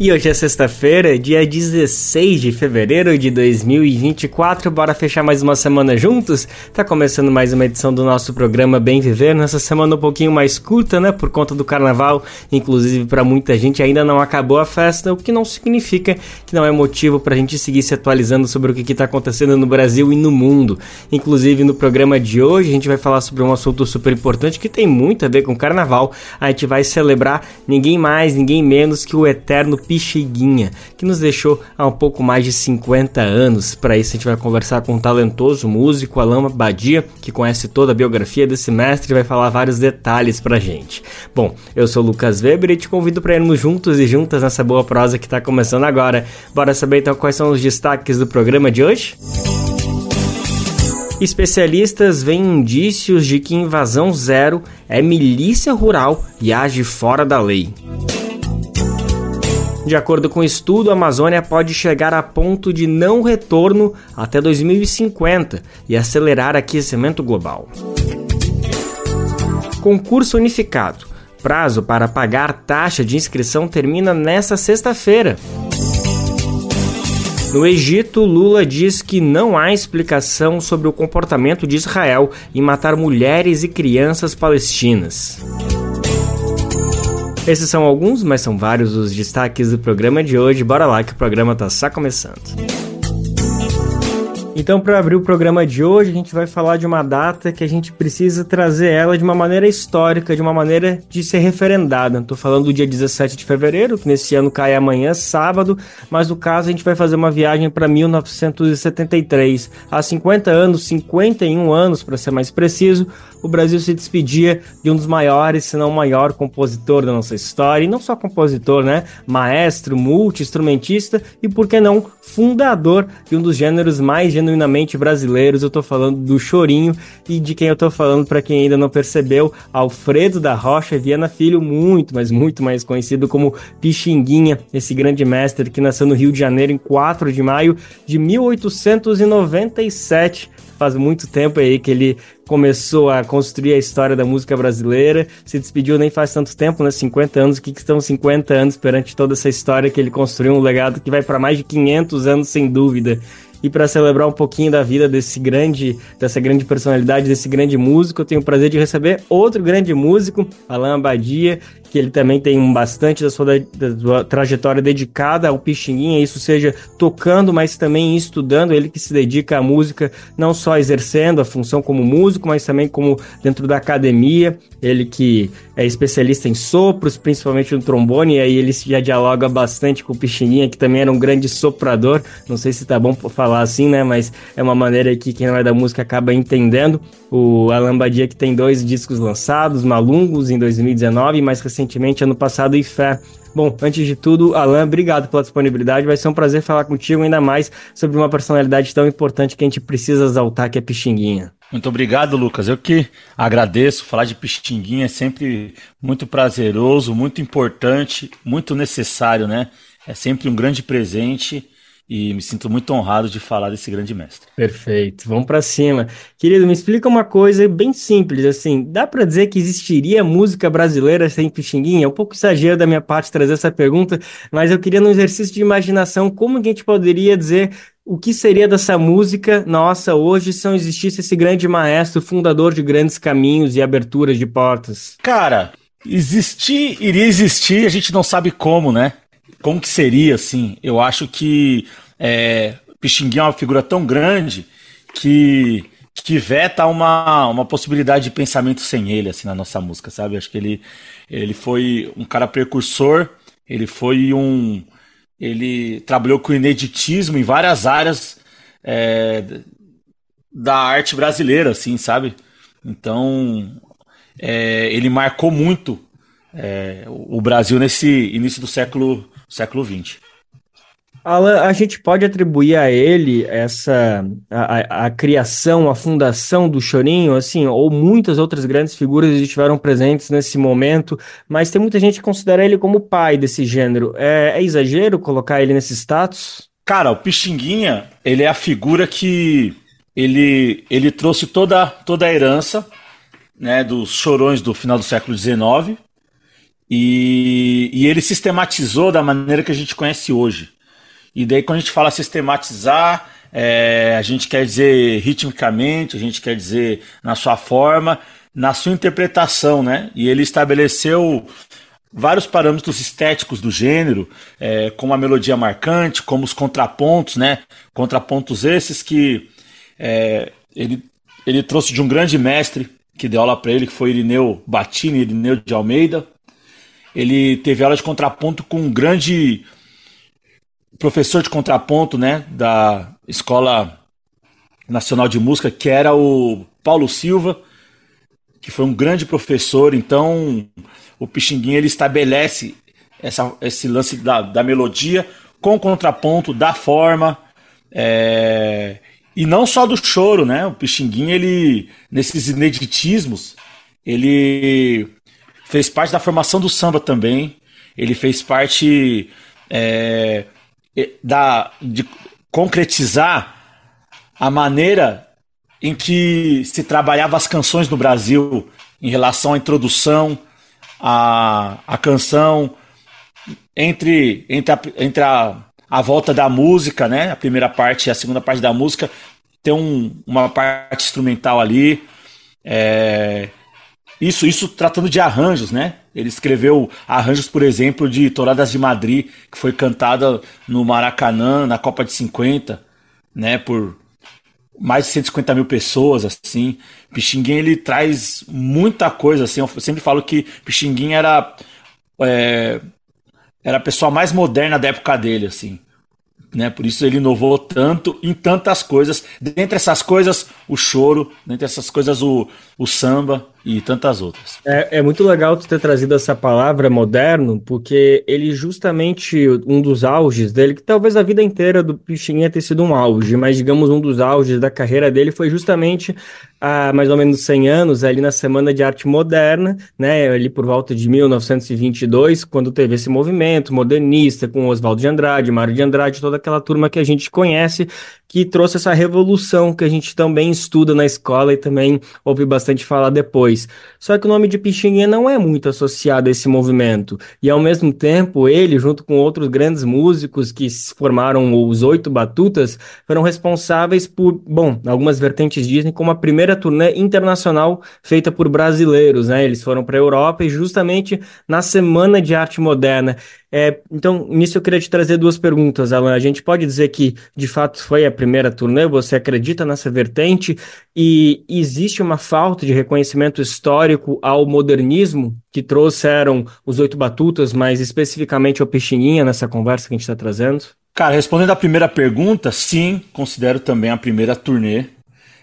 E hoje é sexta-feira, dia 16 de fevereiro de 2024. Bora fechar mais uma semana juntos? Tá começando mais uma edição do nosso programa Bem Viver. Nessa semana um pouquinho mais curta, né? Por conta do carnaval. Inclusive, para muita gente ainda não acabou a festa, o que não significa que não é motivo pra gente seguir se atualizando sobre o que, que tá acontecendo no Brasil e no mundo. Inclusive, no programa de hoje, a gente vai falar sobre um assunto super importante que tem muito a ver com carnaval. A gente vai celebrar ninguém mais, ninguém menos que o eterno Pixiguinha, que nos deixou há um pouco mais de 50 anos. Para isso, a gente vai conversar com o talentoso músico Alain Badia, que conhece toda a biografia desse mestre e vai falar vários detalhes pra gente. Bom, eu sou o Lucas Weber e te convido para irmos juntos e juntas nessa boa prosa que está começando agora. Bora saber então quais são os destaques do programa de hoje? Especialistas veem indícios de que Invasão Zero é milícia rural e age fora da lei. De acordo com o estudo, a Amazônia pode chegar a ponto de não retorno até 2050 e acelerar aquecimento global. Concurso unificado. Prazo para pagar taxa de inscrição termina nesta sexta-feira. No Egito, Lula diz que não há explicação sobre o comportamento de Israel em matar mulheres e crianças palestinas. Esses são alguns, mas são vários os destaques do programa de hoje. Bora lá que o programa tá só começando. Então, para abrir o programa de hoje, a gente vai falar de uma data que a gente precisa trazer ela de uma maneira histórica, de uma maneira de ser referendada. Estou falando do dia 17 de fevereiro, que nesse ano cai amanhã, sábado, mas no caso a gente vai fazer uma viagem para 1973. Há 50 anos, 51 anos para ser mais preciso, o Brasil se despedia de um dos maiores, se não o maior compositor da nossa história, e não só compositor, né? Maestro, multi-instrumentista e, por que não, fundador de um dos gêneros mais genuinamente brasileiros. Eu tô falando do Chorinho e de quem eu tô falando, para quem ainda não percebeu, Alfredo da Rocha Viana Filho, muito, mas muito mais conhecido como Pixinguinha, esse grande mestre que nasceu no Rio de Janeiro em 4 de maio de 1897 faz muito tempo aí que ele começou a construir a história da música brasileira, se despediu nem faz tanto tempo, né? 50 anos, o que, que estão 50 anos perante toda essa história que ele construiu, um legado que vai para mais de 500 anos, sem dúvida. E para celebrar um pouquinho da vida desse grande, dessa grande personalidade, desse grande músico, eu tenho o prazer de receber outro grande músico, Alain Abadia, que ele também tem bastante da sua, da sua trajetória dedicada ao Pixinguinha, isso seja tocando, mas também estudando, ele que se dedica à música, não só exercendo a função como músico, mas também como dentro da academia, ele que é especialista em sopros, principalmente no trombone, e aí ele já dialoga bastante com o Pixinguinha, que também era um grande soprador, não sei se tá bom falar assim, né, mas é uma maneira que quem não é da música acaba entendendo, o Alan Badia que tem dois discos lançados, Malungos em 2019 e mais recentemente ano passado e Fé. Bom, antes de tudo, Alan, obrigado pela disponibilidade. Vai ser um prazer falar contigo ainda mais sobre uma personalidade tão importante que a gente precisa exaltar, que é Pixinguinha. Muito obrigado, Lucas. Eu que agradeço. Falar de Pixinguinha é sempre muito prazeroso, muito importante, muito necessário, né? É sempre um grande presente e me sinto muito honrado de falar desse grande mestre. Perfeito, vamos para cima. Querido, me explica uma coisa bem simples, assim, dá para dizer que existiria música brasileira sem Pixinguinha? É um pouco exagero da minha parte trazer essa pergunta, mas eu queria, num exercício de imaginação, como que a gente poderia dizer o que seria dessa música nossa hoje se não existisse esse grande maestro, fundador de grandes caminhos e aberturas de portas? Cara, existir, iria existir, a gente não sabe como, né? como que seria, assim? Eu acho que é, Pixinguinha é uma figura tão grande que, que veta uma, uma possibilidade de pensamento sem ele, assim, na nossa música, sabe? Acho que ele, ele foi um cara precursor, ele foi um... Ele trabalhou com ineditismo em várias áreas é, da arte brasileira, assim, sabe? Então, é, ele marcou muito é, o Brasil nesse início do século século XX. Alan, a gente pode atribuir a ele essa a, a, a, criação, a fundação do Chorinho, assim, ou muitas outras grandes figuras estiveram presentes nesse momento, mas tem muita gente que considera ele como pai desse gênero. É, é exagero colocar ele nesse status? Cara, o Pixinguinha, ele é a figura que ele, ele trouxe toda, toda a herança né, dos chorões do final do século XIX e, e ele sistematizou da maneira que a gente conhece hoje. E daí, quando a gente fala sistematizar, é, a gente quer dizer ritmicamente, a gente quer dizer na sua forma, na sua interpretação, né? E ele estabeleceu vários parâmetros estéticos do gênero, é, como a melodia marcante, como os contrapontos, né? Contrapontos esses que é, ele, ele trouxe de um grande mestre que deu aula para ele, que foi Irineu Batini, Irineu de Almeida. Ele teve aula de contraponto com um grande professor de contraponto, né, da Escola Nacional de Música, que era o Paulo Silva, que foi um grande professor. Então, o Pixinguinha ele estabelece essa, esse lance da, da melodia com contraponto, da forma, é, e não só do choro, né? O Pixinguinha, ele, nesses ineditismos, ele fez parte da formação do samba também. Ele fez parte é, da, de concretizar a maneira em que se trabalhava as canções no Brasil em relação à introdução, à, à canção, entre, entre, a, entre a, a volta da música, né? A primeira parte e a segunda parte da música tem um, uma parte instrumental ali. É, isso, isso tratando de arranjos, né? Ele escreveu arranjos, por exemplo, de Toradas de Madrid, que foi cantada no Maracanã, na Copa de 50, né? Por mais de 150 mil pessoas, assim. Pixinguinha, ele traz muita coisa, assim. Eu sempre falo que Pixinguinha era é, era a pessoa mais moderna da época dele, assim. Né? Por isso ele inovou tanto em tantas coisas. Dentre essas coisas, o choro, dentre essas coisas, o, o samba e tantas outras. É, é muito legal tu ter trazido essa palavra moderno, porque ele justamente, um dos auges dele, que talvez a vida inteira do Pixinguinha tenha sido um auge, mas digamos um dos auges da carreira dele foi justamente há mais ou menos 100 anos, ali na Semana de Arte Moderna, né, ali por volta de 1922, quando teve esse movimento modernista com Oswaldo de Andrade, Mário de Andrade, toda aquela turma que a gente conhece, que trouxe essa revolução que a gente também estuda na escola e também ouve bastante falar depois. Só que o nome de Pixinguinha não é muito associado a esse movimento. E ao mesmo tempo, ele, junto com outros grandes músicos que formaram os Oito Batutas, foram responsáveis por, bom, algumas vertentes dizem como a primeira turnê internacional feita por brasileiros, né? Eles foram para a Europa e justamente na Semana de Arte Moderna. É, então, nisso eu queria te trazer duas perguntas, Alan. A gente pode dizer que, de fato, foi a primeira turnê? Você acredita nessa vertente? E existe uma falta de reconhecimento histórico ao modernismo que trouxeram os Oito Batutas, mas especificamente ao Peixinguinha nessa conversa que a gente está trazendo? Cara, respondendo à primeira pergunta, sim, considero também a primeira turnê.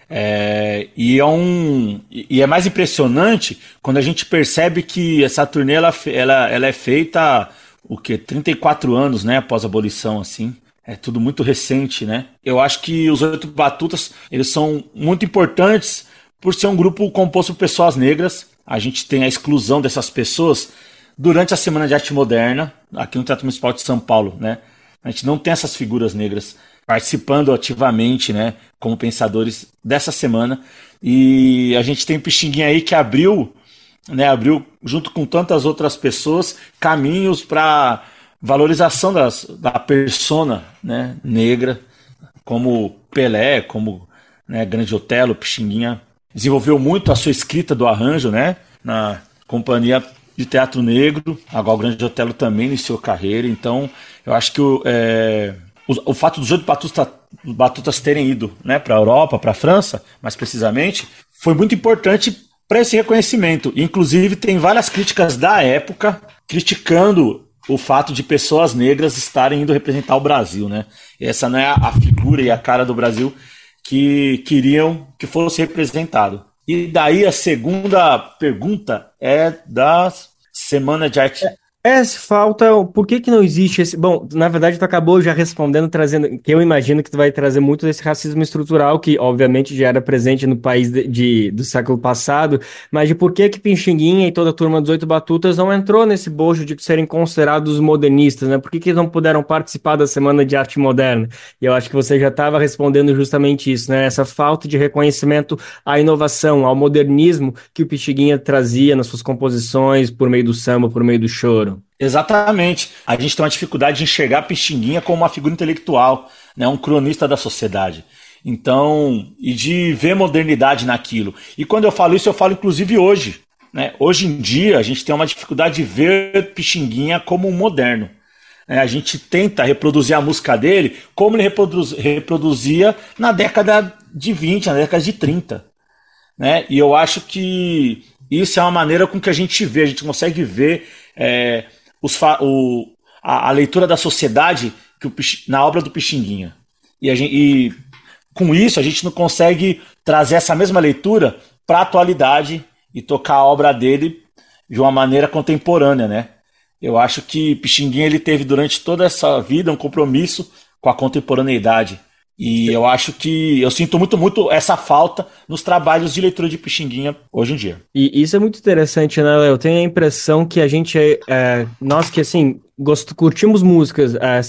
É, e, é um, e é mais impressionante quando a gente percebe que essa turnê ela, ela, ela é feita o que 34 anos, né, após a abolição, assim. É tudo muito recente, né? Eu acho que os oito batutas eles são muito importantes por ser um grupo composto por pessoas negras. A gente tem a exclusão dessas pessoas durante a Semana de Arte Moderna aqui no Teatro Municipal de São Paulo, né? A gente não tem essas figuras negras participando ativamente, né, como pensadores dessa semana. E a gente tem o Pixinguinha aí que abriu né, abriu, junto com tantas outras pessoas, caminhos para valorização das, da persona né, negra, como Pelé, como né, Grande Otelo, Pixinguinha. Desenvolveu muito a sua escrita do arranjo né, na Companhia de Teatro Negro. Agora o Grande Otelo também iniciou carreira. Então, eu acho que o, é, o, fato dos oito batutas, batutas terem ido né, para a Europa, para a França, mais precisamente, foi muito importante para esse reconhecimento. Inclusive, tem várias críticas da época criticando o fato de pessoas negras estarem indo representar o Brasil, né? Essa não é a figura e a cara do Brasil que queriam que fosse representado. E daí a segunda pergunta é da Semana de Arte. É, se falta. Por que que não existe esse. Bom, na verdade, tu acabou já respondendo, trazendo. Que eu imagino que tu vai trazer muito desse racismo estrutural, que obviamente já era presente no país de, de do século passado, mas de por que que Pixinguinha e toda a turma dos Oito Batutas não entrou nesse bojo de serem considerados modernistas, né? Por que que não puderam participar da Semana de Arte Moderna? E eu acho que você já estava respondendo justamente isso, né? Essa falta de reconhecimento à inovação, ao modernismo que o Pixinguinha trazia nas suas composições, por meio do samba, por meio do choro. Exatamente. A gente tem uma dificuldade de enxergar Pixinguinha como uma figura intelectual, né, um cronista da sociedade. Então, e de ver modernidade naquilo. E quando eu falo isso, eu falo inclusive hoje. Né? Hoje em dia, a gente tem uma dificuldade de ver Pixinguinha como um moderno. Né? A gente tenta reproduzir a música dele como ele reproduz, reproduzia na década de 20, na década de 30. Né? E eu acho que isso é uma maneira com que a gente vê, a gente consegue ver é, os, o, a, a, leitura da sociedade que o, na obra do Pixinguinha. E, gente, e, com isso a gente não consegue trazer essa mesma leitura para a atualidade e tocar a obra dele de uma maneira contemporânea, né? Eu acho que Pixinguinha ele teve durante toda essa vida um compromisso com a contemporaneidade. E eu acho que eu sinto muito, muito essa falta nos trabalhos de leitura de Pixinguinha hoje em dia. E isso é muito interessante, né, Léo? Eu tenho a impressão que a gente, é, é nós que assim, gost, curtimos músicas, é,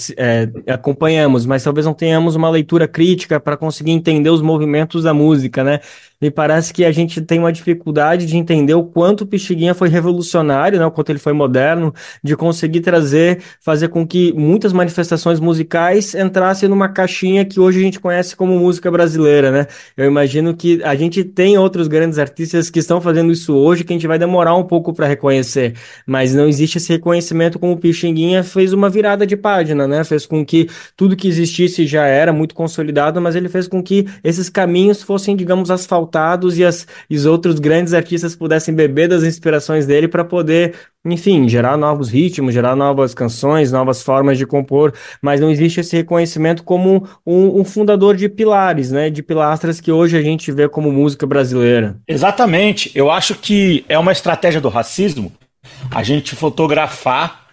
é, acompanhamos, mas talvez não tenhamos uma leitura crítica para conseguir entender os movimentos da música, né? Me parece que a gente tem uma dificuldade de entender o quanto o Pixinguinha foi revolucionário, né? O quanto ele foi moderno, de conseguir trazer, fazer com que muitas manifestações musicais entrassem numa caixinha que hoje a gente conhece como música brasileira, né? Eu imagino que a gente tem outros grandes artistas que estão fazendo isso hoje, que a gente vai demorar um pouco para reconhecer, mas não existe esse reconhecimento como o Pixinguinha fez uma virada de página, né? Fez com que tudo que existisse já era muito consolidado, mas ele fez com que esses caminhos fossem, digamos, asfaltados e, as, e os outros grandes artistas pudessem beber das inspirações dele para poder, enfim, gerar novos ritmos, gerar novas canções, novas formas de compor, mas não existe esse reconhecimento como um, um fundador de pilares, né, de pilastras que hoje a gente vê como música brasileira. Exatamente. Eu acho que é uma estratégia do racismo a gente fotografar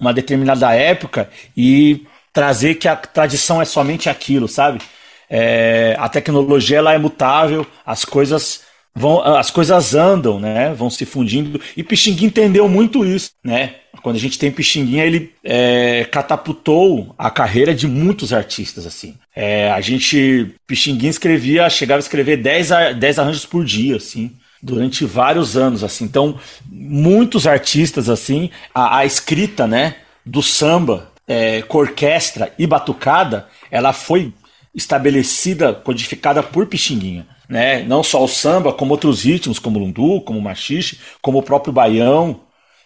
uma determinada época e trazer que a tradição é somente aquilo, sabe? É, a tecnologia ela é mutável, as coisas vão, as coisas andam, né? Vão se fundindo. E Pixinguinha entendeu muito isso, né? Quando a gente tem Pixinguinha, ele é, catapultou a carreira de muitos artistas, assim. É, a gente, Pixinguinha escrevia, chegava a escrever 10, 10 arranjos por dia, assim durante vários anos assim então muitos artistas assim a, a escrita né do samba é, com orquestra e batucada ela foi estabelecida, codificada por Pixinguinha. Né? Não só o samba, como outros ritmos, como o lundu, como o machixe, como o próprio baião.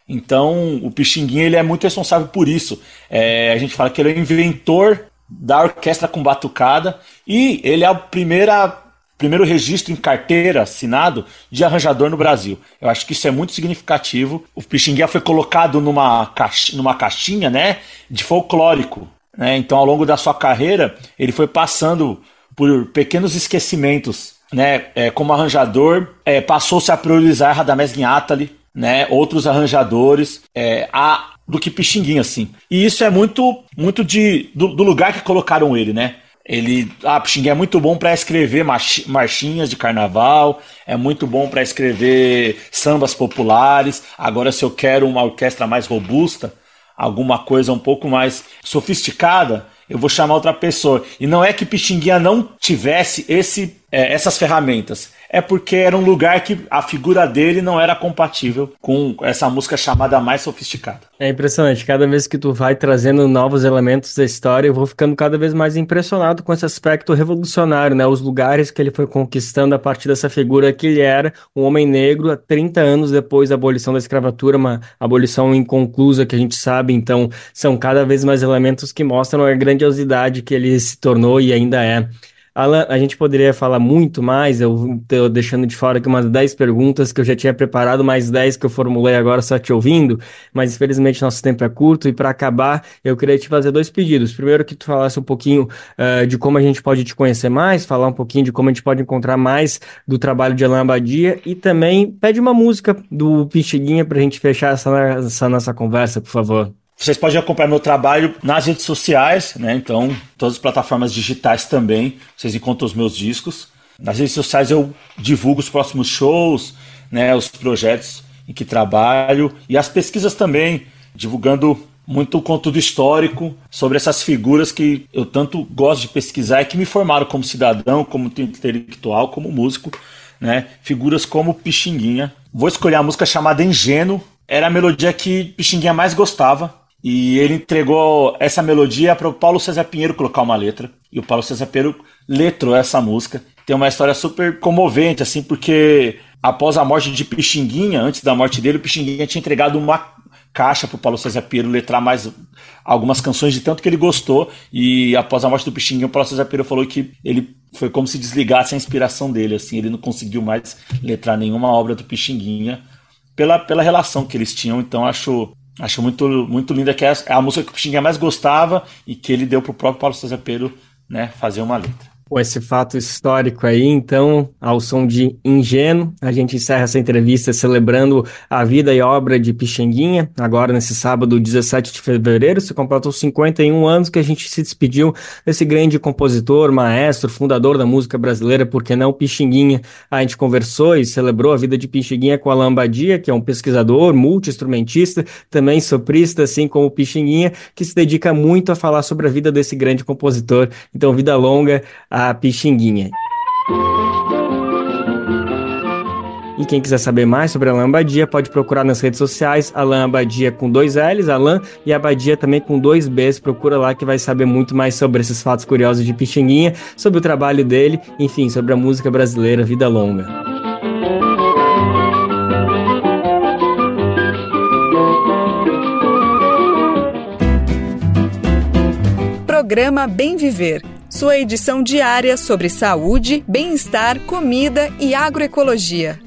Então, o Pixinguinha ele é muito responsável por isso. É, a gente fala que ele é o inventor da orquestra com batucada e ele é o primeira, primeiro registro em carteira assinado de arranjador no Brasil. Eu acho que isso é muito significativo. O Pixinguinha foi colocado numa, caixa, numa caixinha né, de folclórico. Né? Então, ao longo da sua carreira, ele foi passando por pequenos esquecimentos. Né? É, como arranjador, é, passou-se a priorizar Radamés Guinatali, né? outros arranjadores, é, a, do que Pixinguinha, assim. E isso é muito muito de, do, do lugar que colocaram ele, né? Ele, ah, Pixinguinha é muito bom para escrever marchinhas de carnaval, é muito bom para escrever sambas populares. Agora, se eu quero uma orquestra mais robusta, alguma coisa um pouco mais sofisticada, eu vou chamar outra pessoa. E não é que Pixinguinha não tivesse esse, é, essas ferramentas é porque era um lugar que a figura dele não era compatível com essa música chamada mais sofisticada. É impressionante, cada vez que tu vai trazendo novos elementos da história, eu vou ficando cada vez mais impressionado com esse aspecto revolucionário, né? Os lugares que ele foi conquistando a partir dessa figura que ele era, um homem negro, há 30 anos depois da abolição da escravatura, uma abolição inconclusa que a gente sabe, então são cada vez mais elementos que mostram a grandiosidade que ele se tornou e ainda é. Alan, a gente poderia falar muito mais, eu estou deixando de fora aqui umas 10 perguntas que eu já tinha preparado, mais 10 que eu formulei agora só te ouvindo, mas infelizmente nosso tempo é curto e para acabar eu queria te fazer dois pedidos. Primeiro que tu falasse um pouquinho uh, de como a gente pode te conhecer mais, falar um pouquinho de como a gente pode encontrar mais do trabalho de Alan Abadia e também pede uma música do Pixiguinha para a gente fechar essa, essa nossa conversa, por favor. Vocês podem acompanhar meu trabalho nas redes sociais, né? Então, todas as plataformas digitais também, vocês encontram os meus discos. Nas redes sociais eu divulgo os próximos shows, né, os projetos em que trabalho e as pesquisas também, divulgando muito conteúdo histórico sobre essas figuras que eu tanto gosto de pesquisar e que me formaram como cidadão, como intelectual, como músico, né? Figuras como Pixinguinha. Vou escolher a música chamada Ingênuo. Era a melodia que Pixinguinha mais gostava. E ele entregou essa melodia para o Paulo César Pinheiro colocar uma letra. E o Paulo César Pinheiro letrou essa música. Tem uma história super comovente, assim, porque após a morte de Pixinguinha, antes da morte dele, o Pixinguinha tinha entregado uma caixa para o Paulo César Pinheiro letrar mais algumas canções de tanto que ele gostou. E após a morte do Pixinguinha, o Paulo César Pinheiro falou que ele foi como se desligasse a inspiração dele, assim, ele não conseguiu mais letrar nenhuma obra do Pixinguinha pela, pela relação que eles tinham. Então acho Acho muito, muito linda que é a música que o Pixinguinha mais gostava e que ele deu pro próprio Paulo César Pedro né, fazer uma letra esse fato histórico aí, então, ao som de Ingênuo, a gente encerra essa entrevista celebrando a vida e obra de Pixinguinha. Agora, nesse sábado, 17 de fevereiro, se completou 51 anos que a gente se despediu desse grande compositor, maestro, fundador da música brasileira, porque não Pixinguinha. A gente conversou e celebrou a vida de Pixinguinha com Alain Badia, que é um pesquisador, multi-instrumentista, também soprista, assim como Pixinguinha, que se dedica muito a falar sobre a vida desse grande compositor. Então, vida longa a a Pixinguinha. E quem quiser saber mais sobre Alain Abadia, pode procurar nas redes sociais, Alain Abadia com dois L's, Alain, e Abadia também com dois B's. Procura lá que vai saber muito mais sobre esses fatos curiosos de Pixinguinha, sobre o trabalho dele, enfim, sobre a música brasileira Vida Longa. Programa Bem Viver sua edição diária sobre saúde, bem-estar, comida e agroecologia.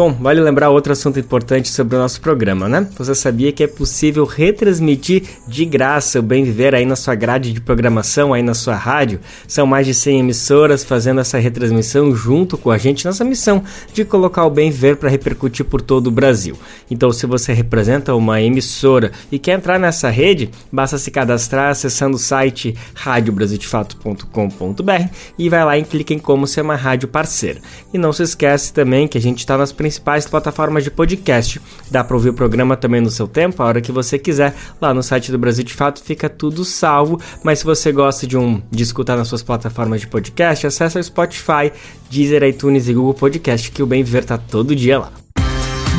Bom, vale lembrar outro assunto importante sobre o nosso programa, né? Você sabia que é possível retransmitir de graça o Bem Viver aí na sua grade de programação, aí na sua rádio? São mais de 100 emissoras fazendo essa retransmissão junto com a gente nessa missão de colocar o Bem Viver para repercutir por todo o Brasil. Então, se você representa uma emissora e quer entrar nessa rede, basta se cadastrar acessando o site radiobrasildefato.com.br e vai lá e clica em como ser uma rádio parceira. E não se esquece também que a gente está nas principais plataformas de podcast. Dá para ouvir o programa também no seu tempo, a hora que você quiser. Lá no site do Brasil de Fato fica tudo salvo. Mas se você gosta de um de escutar nas suas plataformas de podcast, acesse o Spotify, Deezer, iTunes e Google Podcast, que o Bem Viver tá todo dia lá.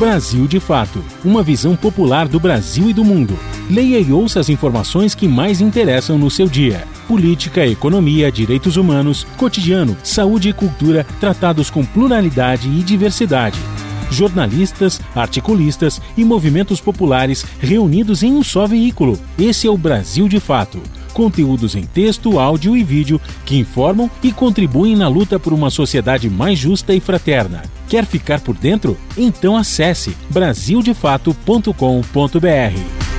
Brasil de Fato uma visão popular do Brasil e do mundo. Leia e ouça as informações que mais interessam no seu dia política, economia, direitos humanos, cotidiano, saúde e cultura tratados com pluralidade e diversidade. Jornalistas, articulistas e movimentos populares reunidos em um só veículo. Esse é o Brasil de Fato. Conteúdos em texto, áudio e vídeo que informam e contribuem na luta por uma sociedade mais justa e fraterna. Quer ficar por dentro? Então acesse brasildefato.com.br.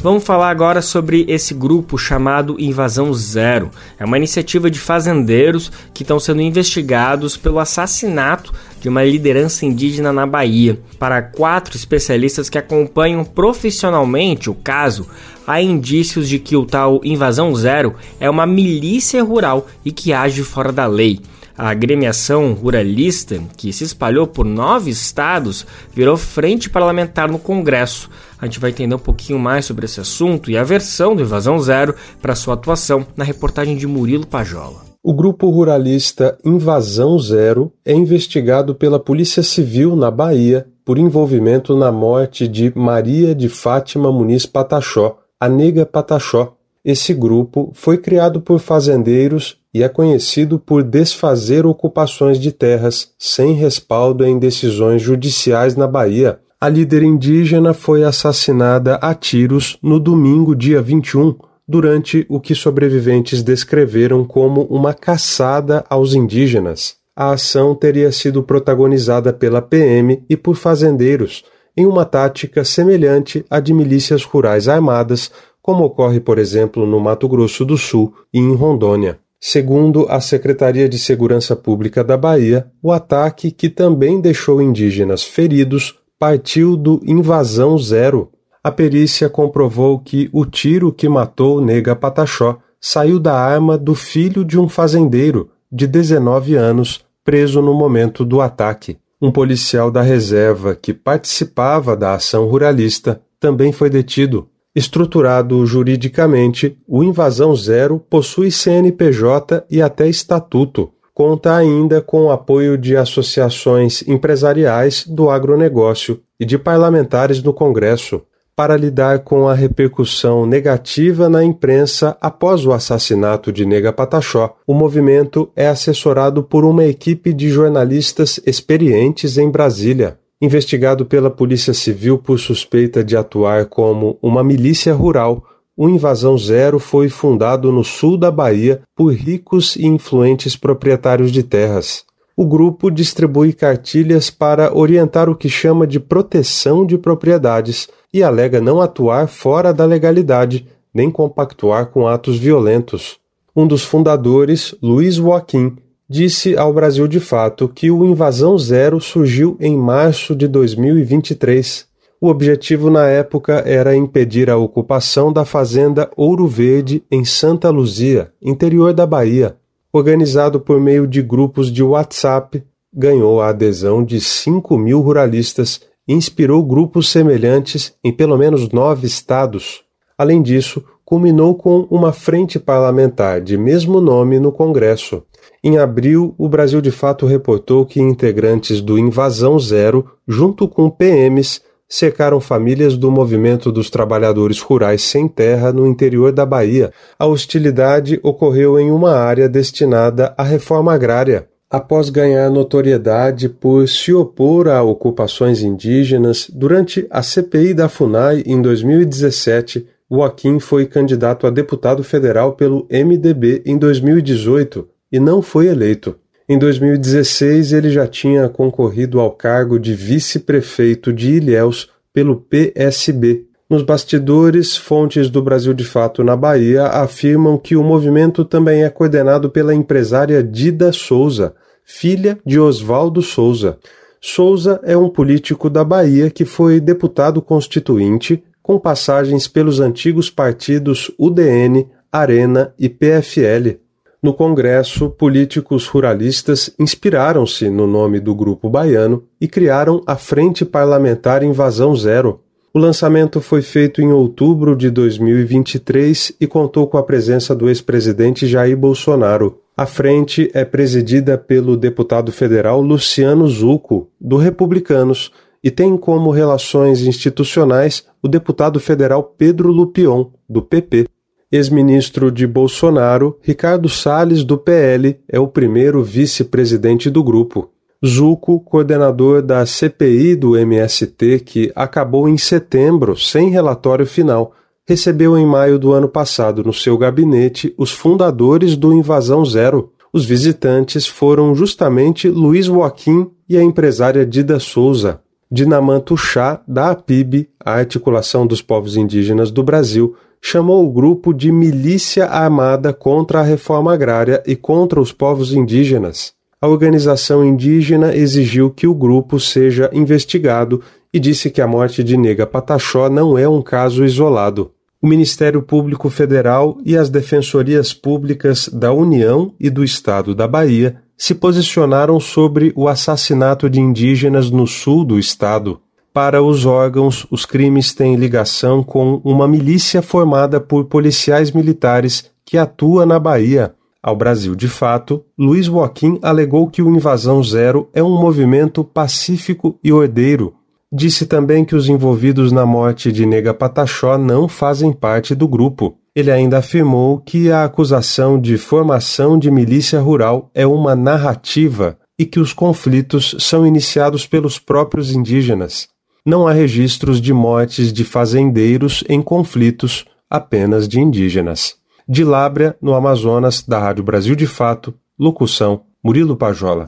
Vamos falar agora sobre esse grupo chamado Invasão Zero. É uma iniciativa de fazendeiros que estão sendo investigados pelo assassinato de uma liderança indígena na Bahia. Para quatro especialistas que acompanham profissionalmente o caso, há indícios de que o tal Invasão Zero é uma milícia rural e que age fora da lei. A agremiação ruralista, que se espalhou por nove estados, virou frente parlamentar no Congresso. A gente vai entender um pouquinho mais sobre esse assunto e a versão do Invasão Zero para sua atuação na reportagem de Murilo Pajola. O grupo ruralista Invasão Zero é investigado pela Polícia Civil na Bahia por envolvimento na morte de Maria de Fátima Muniz Pataxó, a nega Pataxó. Esse grupo foi criado por fazendeiros e é conhecido por desfazer ocupações de terras sem respaldo em decisões judiciais na Bahia. A líder indígena foi assassinada a tiros no domingo, dia 21, durante o que sobreviventes descreveram como uma caçada aos indígenas. A ação teria sido protagonizada pela PM e por fazendeiros, em uma tática semelhante à de milícias rurais armadas, como ocorre, por exemplo, no Mato Grosso do Sul e em Rondônia. Segundo a Secretaria de Segurança Pública da Bahia, o ataque, que também deixou indígenas feridos, partiu do Invasão Zero. A perícia comprovou que o tiro que matou Nega Pataxó saiu da arma do filho de um fazendeiro, de 19 anos, preso no momento do ataque. Um policial da reserva que participava da ação ruralista também foi detido. Estruturado juridicamente, o Invasão Zero possui CNPJ e até estatuto. Conta ainda com o apoio de associações empresariais do agronegócio e de parlamentares no Congresso para lidar com a repercussão negativa na imprensa após o assassinato de Nega Pataxó. O movimento é assessorado por uma equipe de jornalistas experientes em Brasília. Investigado pela Polícia Civil por suspeita de atuar como uma milícia rural, o Invasão Zero foi fundado no sul da Bahia por ricos e influentes proprietários de terras. O grupo distribui cartilhas para orientar o que chama de proteção de propriedades e alega não atuar fora da legalidade nem compactuar com atos violentos. Um dos fundadores, Luiz Joaquim, disse ao Brasil de Fato que o Invasão Zero surgiu em março de 2023. O objetivo na época era impedir a ocupação da fazenda Ouro Verde em Santa Luzia, interior da Bahia. Organizado por meio de grupos de WhatsApp, ganhou a adesão de 5 mil ruralistas e inspirou grupos semelhantes em pelo menos nove estados. Além disso, culminou com uma frente parlamentar de mesmo nome no Congresso. Em abril, o Brasil de Fato reportou que integrantes do Invasão Zero, junto com PMs, cercaram famílias do movimento dos trabalhadores rurais sem terra no interior da Bahia. A hostilidade ocorreu em uma área destinada à reforma agrária. Após ganhar notoriedade por se opor a ocupações indígenas, durante a CPI da FUNAI em 2017, Joaquim foi candidato a deputado federal pelo MDB em 2018, e não foi eleito. Em 2016, ele já tinha concorrido ao cargo de vice-prefeito de Ilhéus pelo PSB. Nos bastidores, fontes do Brasil de Fato na Bahia afirmam que o movimento também é coordenado pela empresária Dida Souza, filha de Oswaldo Souza. Souza é um político da Bahia que foi deputado constituinte, com passagens pelos antigos partidos UDN, Arena e PFL. No Congresso, políticos ruralistas inspiraram-se no nome do grupo baiano e criaram a Frente Parlamentar Invasão Zero. O lançamento foi feito em outubro de 2023 e contou com a presença do ex-presidente Jair Bolsonaro. A frente é presidida pelo deputado federal Luciano Zucco, do Republicanos, e tem como relações institucionais o deputado federal Pedro Lupion, do PP. Ex-ministro de Bolsonaro, Ricardo Salles, do PL, é o primeiro vice-presidente do grupo. Zuco, coordenador da CPI do MST, que acabou em setembro sem relatório final, recebeu em maio do ano passado no seu gabinete os fundadores do Invasão Zero. Os visitantes foram justamente Luiz Joaquim e a empresária Dida Souza. Dinamanto Chá, da APIB, a Articulação dos Povos Indígenas do Brasil, chamou o grupo de milícia armada contra a reforma agrária e contra os povos indígenas. A organização indígena exigiu que o grupo seja investigado e disse que a morte de Nega Pataxó não é um caso isolado. O Ministério Público Federal e as defensorias públicas da União e do Estado da Bahia se posicionaram sobre o assassinato de indígenas no sul do estado. Para os órgãos, os crimes têm ligação com uma milícia formada por policiais militares que atua na Bahia. Ao Brasil de Fato, Luiz Joaquim alegou que o Invasão Zero é um movimento pacífico e ordeiro. Disse também que os envolvidos na morte de Nega Pataxó não fazem parte do grupo. Ele ainda afirmou que a acusação de formação de milícia rural é uma narrativa e que os conflitos são iniciados pelos próprios indígenas. Não há registros de mortes de fazendeiros em conflitos apenas de indígenas. De Lábrea, no Amazonas, da Rádio Brasil de Fato, locução Murilo Pajola.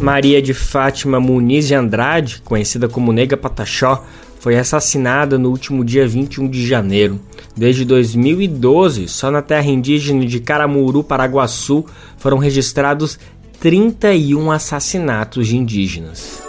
Maria de Fátima Muniz de Andrade, conhecida como Nega Pataxó, foi assassinada no último dia 21 de janeiro. Desde 2012, só na terra indígena de Caramuru, Paraguaçu, foram registrados 31 assassinatos de indígenas.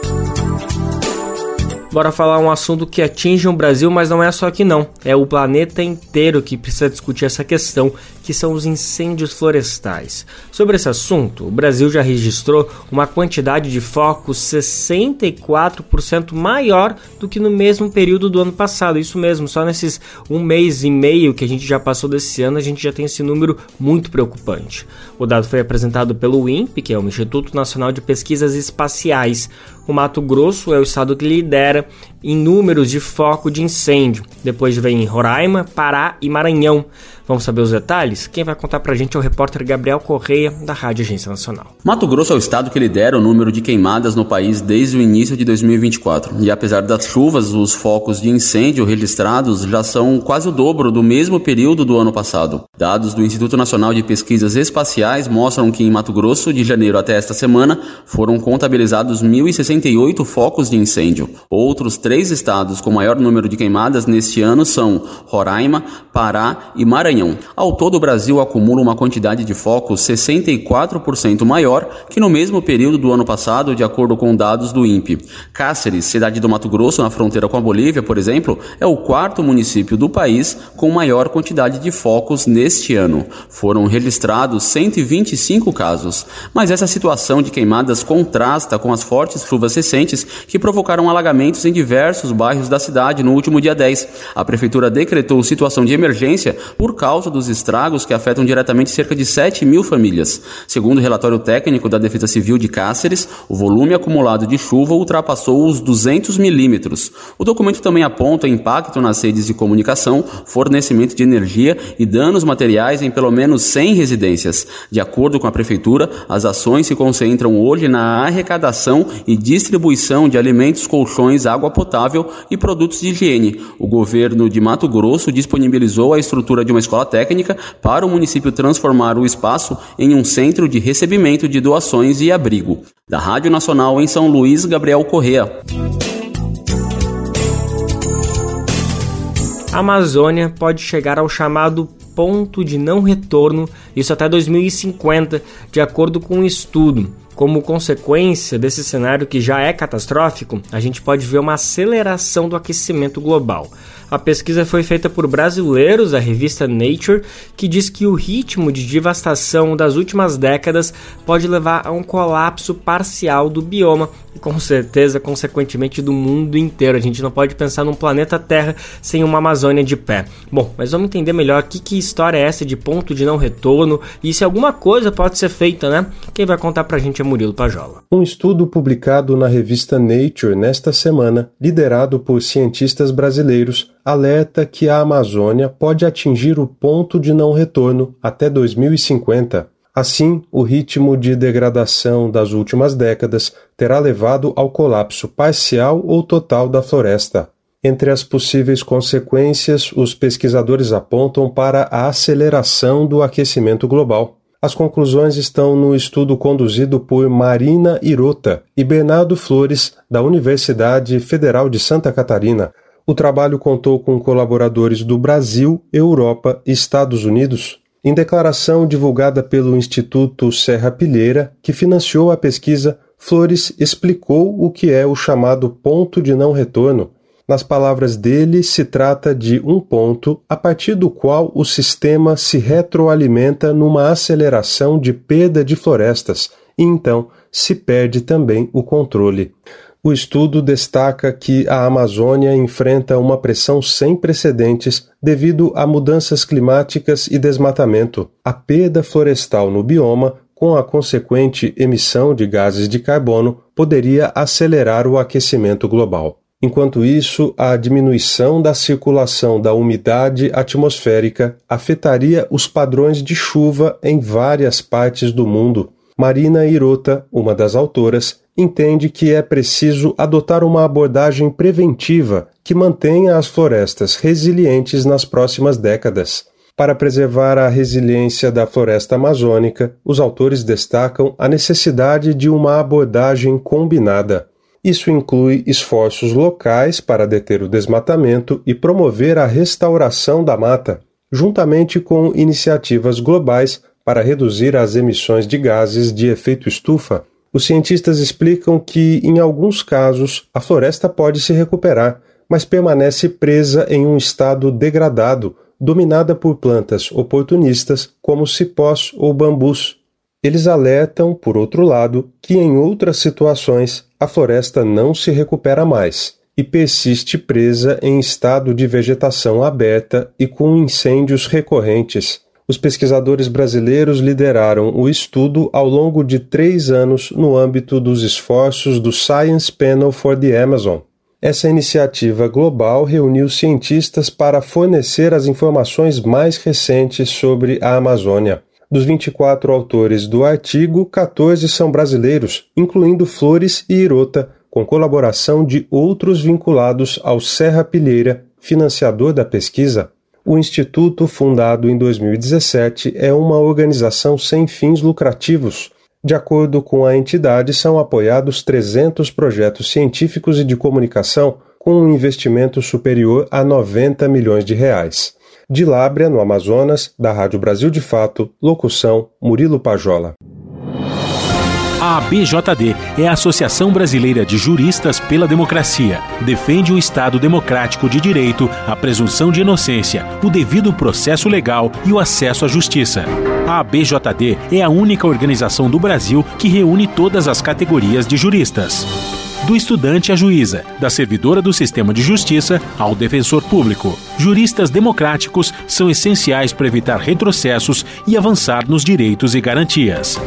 Bora falar um assunto que atinge o Brasil, mas não é só aqui não. É o planeta inteiro que precisa discutir essa questão, que são os incêndios florestais. Sobre esse assunto, o Brasil já registrou uma quantidade de focos 64% maior do que no mesmo período do ano passado. Isso mesmo, só nesses um mês e meio que a gente já passou desse ano, a gente já tem esse número muito preocupante. O dado foi apresentado pelo INPE, que é o Instituto Nacional de Pesquisas Espaciais. O Mato Grosso é o estado que lidera em números de foco de incêndio. Depois vem Roraima, Pará e Maranhão. Vamos saber os detalhes? Quem vai contar pra gente é o repórter Gabriel Correia, da Rádio Agência Nacional. Mato Grosso é o estado que lidera o número de queimadas no país desde o início de 2024. E apesar das chuvas, os focos de incêndio registrados já são quase o dobro do mesmo período do ano passado. Dados do Instituto Nacional de Pesquisas Espaciais mostram que em Mato Grosso, de janeiro até esta semana, foram contabilizados 1.068 focos de incêndio. Outros três estados com maior número de queimadas neste ano são Roraima, Pará e Maranhão. Maranhão. Ao todo, o Brasil acumula uma quantidade de focos 64% maior que no mesmo período do ano passado, de acordo com dados do INPE. Cáceres, cidade do Mato Grosso, na fronteira com a Bolívia, por exemplo, é o quarto município do país com maior quantidade de focos neste ano. Foram registrados 125 casos. Mas essa situação de queimadas contrasta com as fortes chuvas recentes que provocaram alagamentos em diversos bairros da cidade no último dia 10. A prefeitura decretou situação de emergência por causa dos estragos que afetam diretamente cerca de 7 mil famílias. Segundo o relatório técnico da Defesa Civil de Cáceres, o volume acumulado de chuva ultrapassou os 200 milímetros. O documento também aponta impacto nas redes de comunicação, fornecimento de energia e danos materiais em pelo menos 100 residências. De acordo com a Prefeitura, as ações se concentram hoje na arrecadação e distribuição de alimentos, colchões, água potável e produtos de higiene. O governo de Mato Grosso disponibilizou a estrutura de uma escola escola técnica para o município transformar o espaço em um centro de recebimento de doações e abrigo. Da Rádio Nacional em São Luís, Gabriel Correa. A Amazônia pode chegar ao chamado ponto de não retorno, isso até 2050, de acordo com um estudo. Como consequência desse cenário que já é catastrófico, a gente pode ver uma aceleração do aquecimento global. A pesquisa foi feita por brasileiros da revista Nature, que diz que o ritmo de devastação das últimas décadas pode levar a um colapso parcial do bioma e, com certeza, consequentemente, do mundo inteiro. A gente não pode pensar num planeta Terra sem uma Amazônia de pé. Bom, mas vamos entender melhor que, que história é essa de ponto de não retorno e se alguma coisa pode ser feita, né? Quem vai contar pra gente é Murilo Pajola. Um estudo publicado na revista Nature nesta semana, liderado por cientistas brasileiros, alerta que a Amazônia pode atingir o ponto de não retorno até 2050. Assim, o ritmo de degradação das últimas décadas terá levado ao colapso parcial ou total da floresta. Entre as possíveis consequências, os pesquisadores apontam para a aceleração do aquecimento global. As conclusões estão no estudo conduzido por Marina Irota e Bernardo Flores, da Universidade Federal de Santa Catarina, o trabalho contou com colaboradores do Brasil, Europa e Estados Unidos. Em declaração divulgada pelo Instituto Serra Pilheira, que financiou a pesquisa, Flores explicou o que é o chamado ponto de não retorno. Nas palavras dele, se trata de um ponto a partir do qual o sistema se retroalimenta numa aceleração de perda de florestas e então se perde também o controle. O estudo destaca que a Amazônia enfrenta uma pressão sem precedentes devido a mudanças climáticas e desmatamento, a perda florestal no bioma, com a consequente emissão de gases de carbono, poderia acelerar o aquecimento global. Enquanto isso, a diminuição da circulação da umidade atmosférica afetaria os padrões de chuva em várias partes do mundo. Marina Hirota, uma das autoras, entende que é preciso adotar uma abordagem preventiva que mantenha as florestas resilientes nas próximas décadas. Para preservar a resiliência da floresta amazônica, os autores destacam a necessidade de uma abordagem combinada. Isso inclui esforços locais para deter o desmatamento e promover a restauração da mata, juntamente com iniciativas globais para reduzir as emissões de gases de efeito estufa. Os cientistas explicam que, em alguns casos, a floresta pode se recuperar, mas permanece presa em um estado degradado, dominada por plantas oportunistas como cipós ou bambus. Eles alertam, por outro lado, que em outras situações a floresta não se recupera mais e persiste presa em estado de vegetação aberta e com incêndios recorrentes. Os pesquisadores brasileiros lideraram o estudo ao longo de três anos no âmbito dos esforços do Science Panel for the Amazon. Essa iniciativa global reuniu cientistas para fornecer as informações mais recentes sobre a Amazônia. Dos 24 autores do artigo, 14 são brasileiros, incluindo Flores e Irota, com colaboração de outros vinculados ao Serra Pilheira, financiador da pesquisa. O Instituto, fundado em 2017, é uma organização sem fins lucrativos. De acordo com a entidade, são apoiados 300 projetos científicos e de comunicação com um investimento superior a 90 milhões de reais. De Lábrea, no Amazonas, da Rádio Brasil de Fato, locução Murilo Pajola. A ABJD é a Associação Brasileira de Juristas pela Democracia. Defende o Estado democrático de direito, a presunção de inocência, o devido processo legal e o acesso à justiça. A ABJD é a única organização do Brasil que reúne todas as categorias de juristas do estudante à juíza, da servidora do sistema de justiça ao defensor público. Juristas democráticos são essenciais para evitar retrocessos e avançar nos direitos e garantias.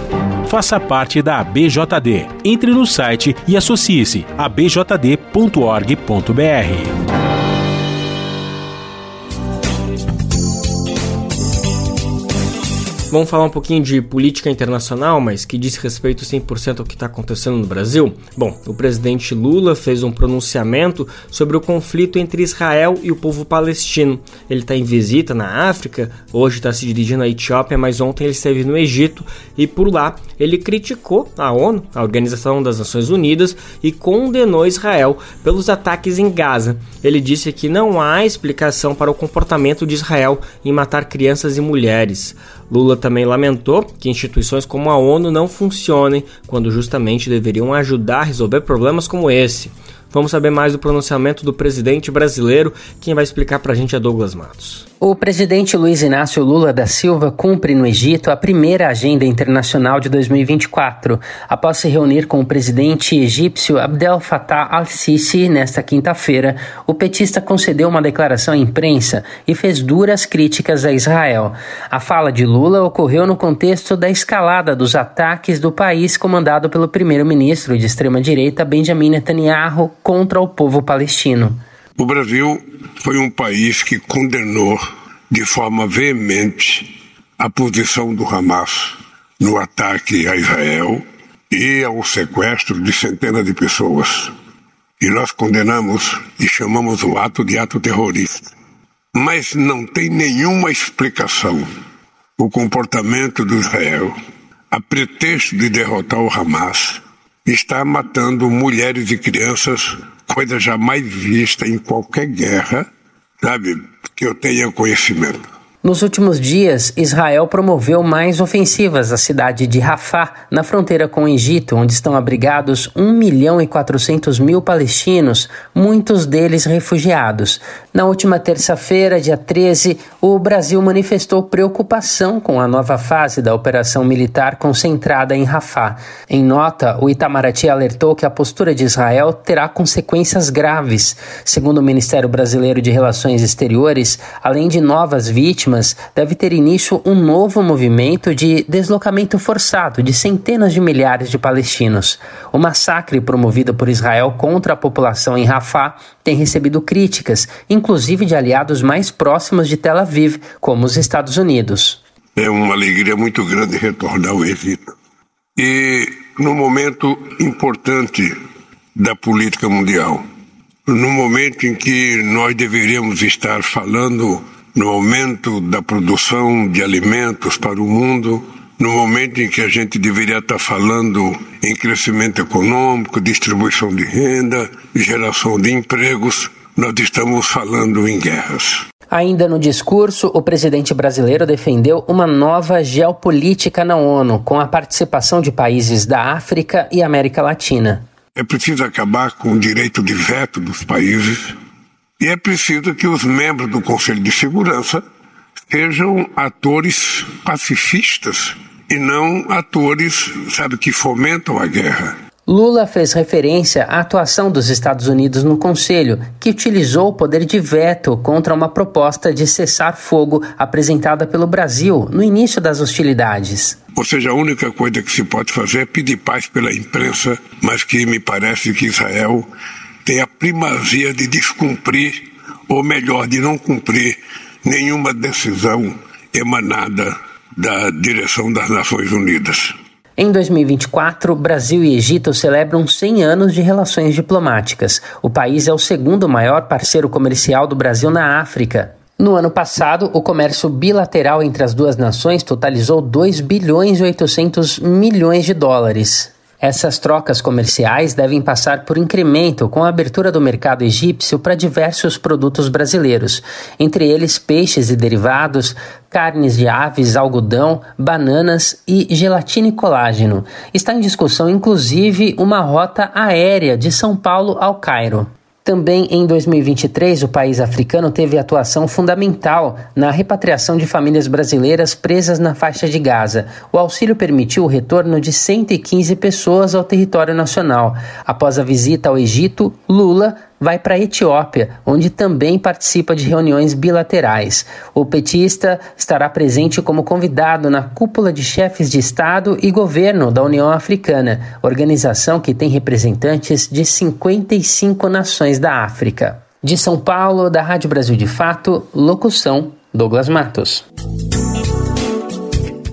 Faça parte da ABJD. Entre no site e associe-se a abjd.org.br. Vamos falar um pouquinho de política internacional, mas que diz respeito 100% ao que está acontecendo no Brasil? Bom, o presidente Lula fez um pronunciamento sobre o conflito entre Israel e o povo palestino. Ele está em visita na África, hoje está se dirigindo à Etiópia, mas ontem ele esteve no Egito e por lá ele criticou a ONU, a Organização das Nações Unidas, e condenou Israel pelos ataques em Gaza. Ele disse que não há explicação para o comportamento de Israel em matar crianças e mulheres. Lula também lamentou que instituições como a ONU não funcionem quando justamente deveriam ajudar a resolver problemas como esse. Vamos saber mais do pronunciamento do presidente brasileiro. Quem vai explicar para a gente é Douglas Matos. O presidente Luiz Inácio Lula da Silva cumpre no Egito a primeira agenda internacional de 2024, após se reunir com o presidente egípcio Abdel Fattah al-Sisi nesta quinta-feira. O petista concedeu uma declaração à imprensa e fez duras críticas a Israel. A fala de Lula ocorreu no contexto da escalada dos ataques do país comandado pelo primeiro-ministro de extrema-direita Benjamin Netanyahu contra o povo palestino. O Brasil foi um país que condenou de forma veemente a posição do Hamas no ataque a Israel e ao sequestro de centenas de pessoas. E nós condenamos e chamamos o ato de ato terrorista. Mas não tem nenhuma explicação o comportamento do Israel, a pretexto de derrotar o Hamas, está matando mulheres e crianças coisa jamais vista em qualquer guerra, sabe, que eu tenha conhecimento. Nos últimos dias, Israel promoveu mais ofensivas à cidade de Rafah, na fronteira com o Egito, onde estão abrigados 1 milhão e 400 mil palestinos, muitos deles refugiados. Na última terça-feira, dia 13, o Brasil manifestou preocupação com a nova fase da operação militar concentrada em Rafah. Em nota, o Itamaraty alertou que a postura de Israel terá consequências graves. Segundo o Ministério Brasileiro de Relações Exteriores, além de novas vítimas, deve ter início um novo movimento de deslocamento forçado de centenas de milhares de palestinos. O massacre promovido por Israel contra a população em Rafah tem recebido críticas, inclusive de aliados mais próximos de Tel Aviv, como os Estados Unidos. É uma alegria muito grande retornar ao Egito. E num momento importante da política mundial no momento em que nós deveríamos estar falando no aumento da produção de alimentos para o mundo, no momento em que a gente deveria estar falando em crescimento econômico, distribuição de renda, geração de empregos, nós estamos falando em guerras. Ainda no discurso, o presidente brasileiro defendeu uma nova geopolítica na ONU, com a participação de países da África e América Latina. É preciso acabar com o direito de veto dos países e é preciso que os membros do Conselho de Segurança sejam atores pacifistas e não atores, sabe, que fomentam a guerra. Lula fez referência à atuação dos Estados Unidos no Conselho, que utilizou o poder de veto contra uma proposta de cessar fogo apresentada pelo Brasil no início das hostilidades. Ou seja, a única coisa que se pode fazer é pedir paz pela imprensa, mas que me parece que Israel tem a primazia de descumprir, ou melhor, de não cumprir nenhuma decisão emanada da direção das Nações Unidas. Em 2024, Brasil e Egito celebram 100 anos de relações diplomáticas. O país é o segundo maior parceiro comercial do Brasil na África. No ano passado, o comércio bilateral entre as duas nações totalizou 2 bilhões e 800 milhões de dólares. Essas trocas comerciais devem passar por incremento com a abertura do mercado egípcio para diversos produtos brasileiros, entre eles peixes e derivados, carnes de aves, algodão, bananas e gelatina e colágeno. Está em discussão, inclusive, uma rota aérea de São Paulo ao Cairo. Também em 2023, o país africano teve atuação fundamental na repatriação de famílias brasileiras presas na faixa de Gaza. O auxílio permitiu o retorno de 115 pessoas ao território nacional. Após a visita ao Egito, Lula vai para a Etiópia, onde também participa de reuniões bilaterais. O petista estará presente como convidado na cúpula de chefes de Estado e governo da União Africana, organização que tem representantes de 55 nações da África. De São Paulo, da Rádio Brasil de Fato, locução Douglas Matos.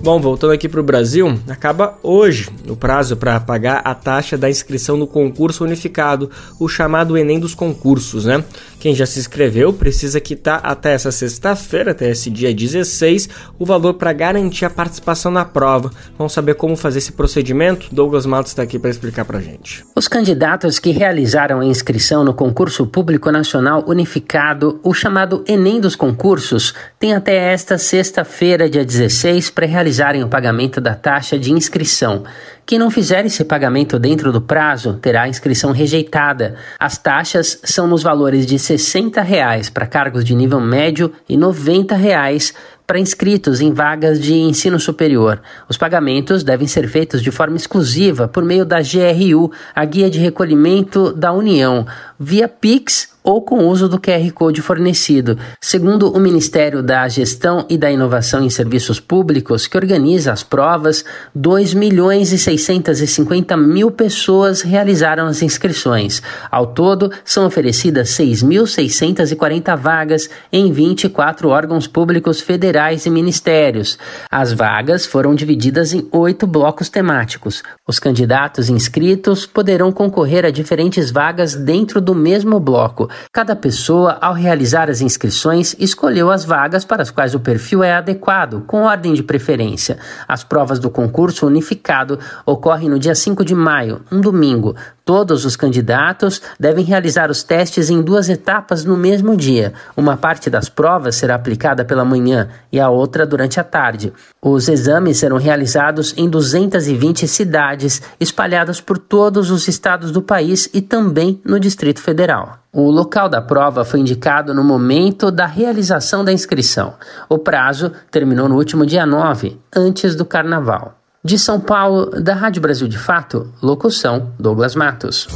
Bom, voltando aqui para o Brasil, acaba hoje o prazo para pagar a taxa da inscrição no concurso unificado, o chamado Enem dos concursos, né? Quem já se inscreveu precisa quitar até essa sexta-feira, até esse dia 16, o valor para garantir a participação na prova. Vamos saber como fazer esse procedimento? Douglas Matos está aqui para explicar para gente. Os candidatos que realizaram a inscrição no concurso público nacional unificado, o chamado Enem dos concursos, têm até esta sexta-feira, dia 16, para realizarem o pagamento da taxa de inscrição. Quem não fizer esse pagamento dentro do prazo terá a inscrição rejeitada. As taxas são nos valores de 60 reais para cargos de nível médio e 90 reais para inscritos em vagas de ensino superior. Os pagamentos devem ser feitos de forma exclusiva por meio da GRU, a Guia de Recolhimento da União, via Pix ou com uso do QR Code fornecido. Segundo o Ministério da Gestão e da Inovação em Serviços Públicos, que organiza as provas, 2 milhões e 650 mil pessoas realizaram as inscrições. Ao todo, são oferecidas 6.640 vagas em 24 órgãos públicos federais e ministérios. As vagas foram divididas em oito blocos temáticos. Os candidatos inscritos poderão concorrer a diferentes vagas dentro do mesmo bloco. Cada pessoa, ao realizar as inscrições, escolheu as vagas para as quais o perfil é adequado, com ordem de preferência. As provas do concurso unificado ocorrem no dia 5 de maio, um domingo. Todos os candidatos devem realizar os testes em duas etapas no mesmo dia. Uma parte das provas será aplicada pela manhã e a outra durante a tarde. Os exames serão realizados em 220 cidades espalhadas por todos os estados do país e também no Distrito Federal. O local da prova foi indicado no momento da realização da inscrição. O prazo terminou no último dia 9, antes do carnaval. De São Paulo, da Rádio Brasil de Fato, locução Douglas Matos.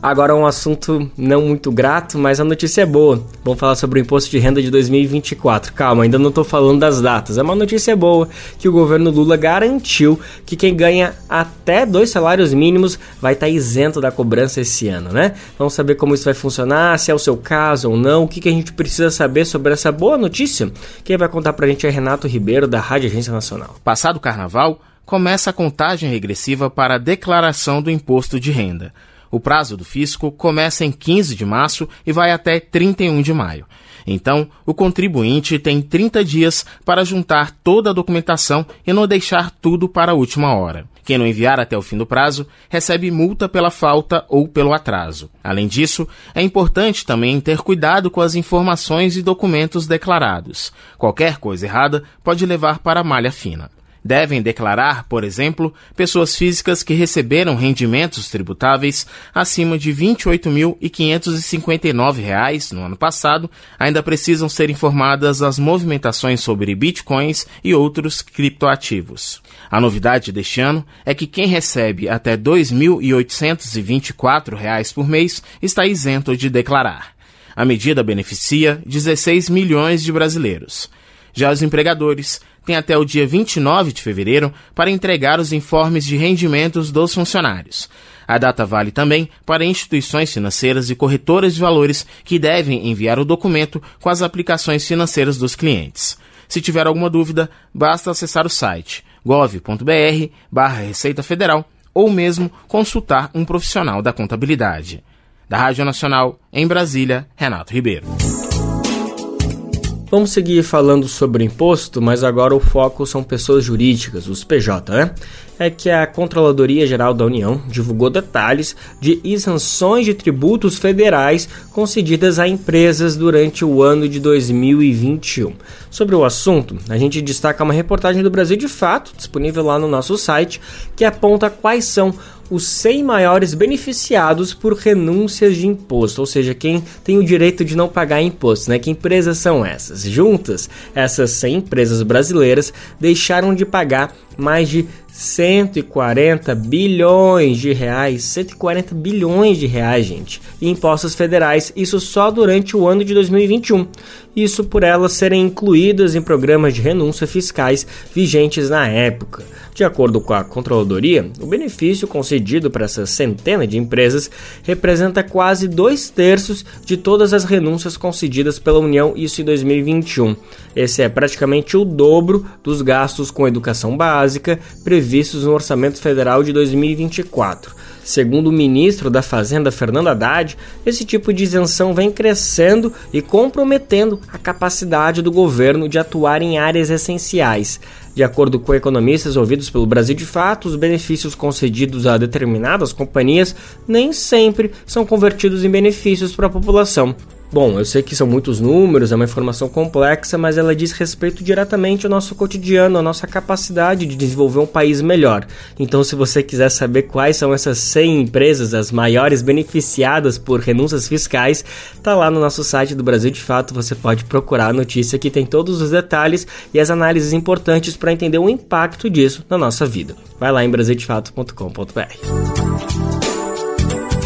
Agora um assunto não muito grato, mas a notícia é boa. Vamos falar sobre o imposto de renda de 2024. Calma, ainda não estou falando das datas. É uma notícia boa que o governo Lula garantiu que quem ganha até dois salários mínimos vai estar tá isento da cobrança esse ano, né? Vamos saber como isso vai funcionar, se é o seu caso ou não, o que, que a gente precisa saber sobre essa boa notícia. Quem vai contar pra gente é Renato Ribeiro, da Rádio Agência Nacional. Passado o carnaval, começa a contagem regressiva para a declaração do imposto de renda. O prazo do fisco começa em 15 de março e vai até 31 de maio. Então, o contribuinte tem 30 dias para juntar toda a documentação e não deixar tudo para a última hora. Quem não enviar até o fim do prazo recebe multa pela falta ou pelo atraso. Além disso, é importante também ter cuidado com as informações e documentos declarados. Qualquer coisa errada pode levar para a malha fina. Devem declarar, por exemplo, pessoas físicas que receberam rendimentos tributáveis acima de R$ 28.559 no ano passado, ainda precisam ser informadas as movimentações sobre bitcoins e outros criptoativos. A novidade deste ano é que quem recebe até R$ 2.824 por mês está isento de declarar. A medida beneficia 16 milhões de brasileiros. Já os empregadores têm até o dia 29 de fevereiro para entregar os informes de rendimentos dos funcionários. A data vale também para instituições financeiras e corretoras de valores que devem enviar o documento com as aplicações financeiras dos clientes. Se tiver alguma dúvida, basta acessar o site gov.br barra Receita Federal ou mesmo consultar um profissional da contabilidade. Da Rádio Nacional, em Brasília, Renato Ribeiro. Vamos seguir falando sobre imposto, mas agora o foco são pessoas jurídicas, os PJ, né? É que a Controladoria Geral da União divulgou detalhes de isenções de tributos federais concedidas a empresas durante o ano de 2021. Sobre o assunto, a gente destaca uma reportagem do Brasil de Fato, disponível lá no nosso site, que aponta quais são os 100 maiores beneficiados por renúncias de imposto, ou seja, quem tem o direito de não pagar imposto, né? Que empresas são essas? Juntas, essas 100 empresas brasileiras deixaram de pagar mais de 140 bilhões de reais, 140 bilhões de reais, gente, em impostos federais, isso só durante o ano de 2021. Isso por elas serem incluídas em programas de renúncia fiscais vigentes na época. De acordo com a controladoria, o benefício concedido para essa centena de empresas representa quase dois terços de todas as renúncias concedidas pela União, isso em 2021. Esse é praticamente o dobro dos gastos com educação básica previstos no Orçamento Federal de 2024. Segundo o ministro da Fazenda, Fernando Haddad, esse tipo de isenção vem crescendo e comprometendo a capacidade do governo de atuar em áreas essenciais. De acordo com economistas ouvidos pelo Brasil de Fato, os benefícios concedidos a determinadas companhias nem sempre são convertidos em benefícios para a população. Bom, eu sei que são muitos números, é uma informação complexa, mas ela diz respeito diretamente ao nosso cotidiano, à nossa capacidade de desenvolver um país melhor. Então, se você quiser saber quais são essas 100 empresas, as maiores beneficiadas por renúncias fiscais, tá lá no nosso site do Brasil de Fato, você pode procurar a notícia que tem todos os detalhes e as análises importantes para entender o impacto disso na nossa vida. Vai lá em brasildefato.com.br.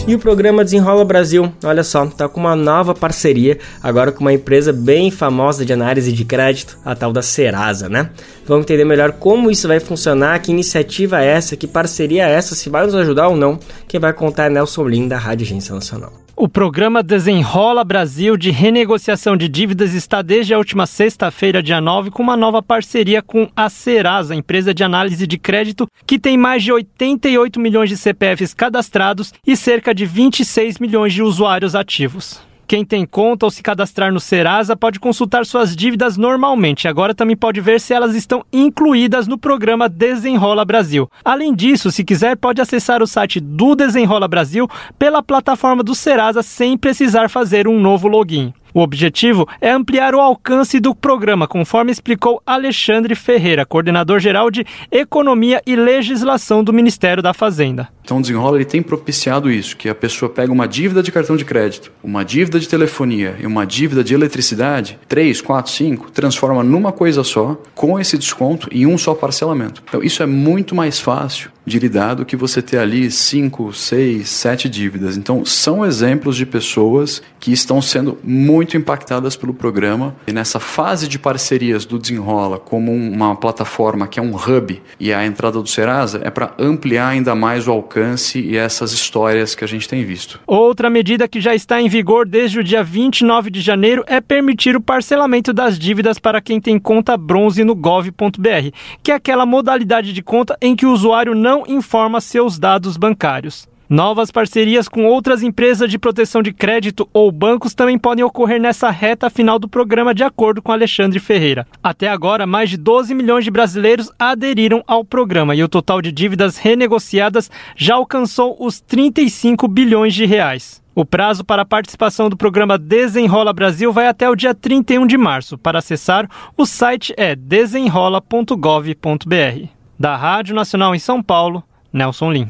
E o programa Desenrola Brasil, olha só, tá com uma nova parceria agora com uma empresa bem famosa de análise de crédito, a tal da Serasa, né? Vamos entender melhor como isso vai funcionar, que iniciativa é essa, que parceria é essa, se vai nos ajudar ou não. Quem vai contar é Nelson Lin, da Rádio Agência Nacional. O programa Desenrola Brasil de renegociação de dívidas está desde a última sexta-feira, dia 9, com uma nova parceria com a Serasa, empresa de análise de crédito que tem mais de 88 milhões de CPFs cadastrados e cerca de 26 milhões de usuários ativos. Quem tem conta ou se cadastrar no Serasa pode consultar suas dívidas normalmente. Agora também pode ver se elas estão incluídas no programa Desenrola Brasil. Além disso, se quiser, pode acessar o site do Desenrola Brasil pela plataforma do Serasa sem precisar fazer um novo login. O objetivo é ampliar o alcance do programa, conforme explicou Alexandre Ferreira, coordenador geral de Economia e Legislação do Ministério da Fazenda. Então, o Desenrola ele tem propiciado isso, que a pessoa pega uma dívida de cartão de crédito, uma dívida de telefonia e uma dívida de eletricidade, 3, 4, 5, transforma numa coisa só, com esse desconto em um só parcelamento. Então, isso é muito mais fácil de lidar do que você ter ali cinco, seis, sete dívidas. Então, são exemplos de pessoas que estão sendo muito impactadas pelo programa. E nessa fase de parcerias do Desenrola, como uma plataforma que é um hub, e a entrada do Serasa é para ampliar ainda mais o alcance e essas histórias que a gente tem visto. Outra medida que já está em vigor desde o dia 29 de janeiro é permitir o parcelamento das dívidas para quem tem conta bronze no gov.br, que é aquela modalidade de conta em que o usuário não não informa seus dados bancários. Novas parcerias com outras empresas de proteção de crédito ou bancos também podem ocorrer nessa reta final do programa, de acordo com Alexandre Ferreira. Até agora, mais de 12 milhões de brasileiros aderiram ao programa e o total de dívidas renegociadas já alcançou os 35 bilhões de reais. O prazo para a participação do programa Desenrola Brasil vai até o dia 31 de março. Para acessar, o site é desenrola.gov.br. Da Rádio Nacional em São Paulo, Nelson Lim.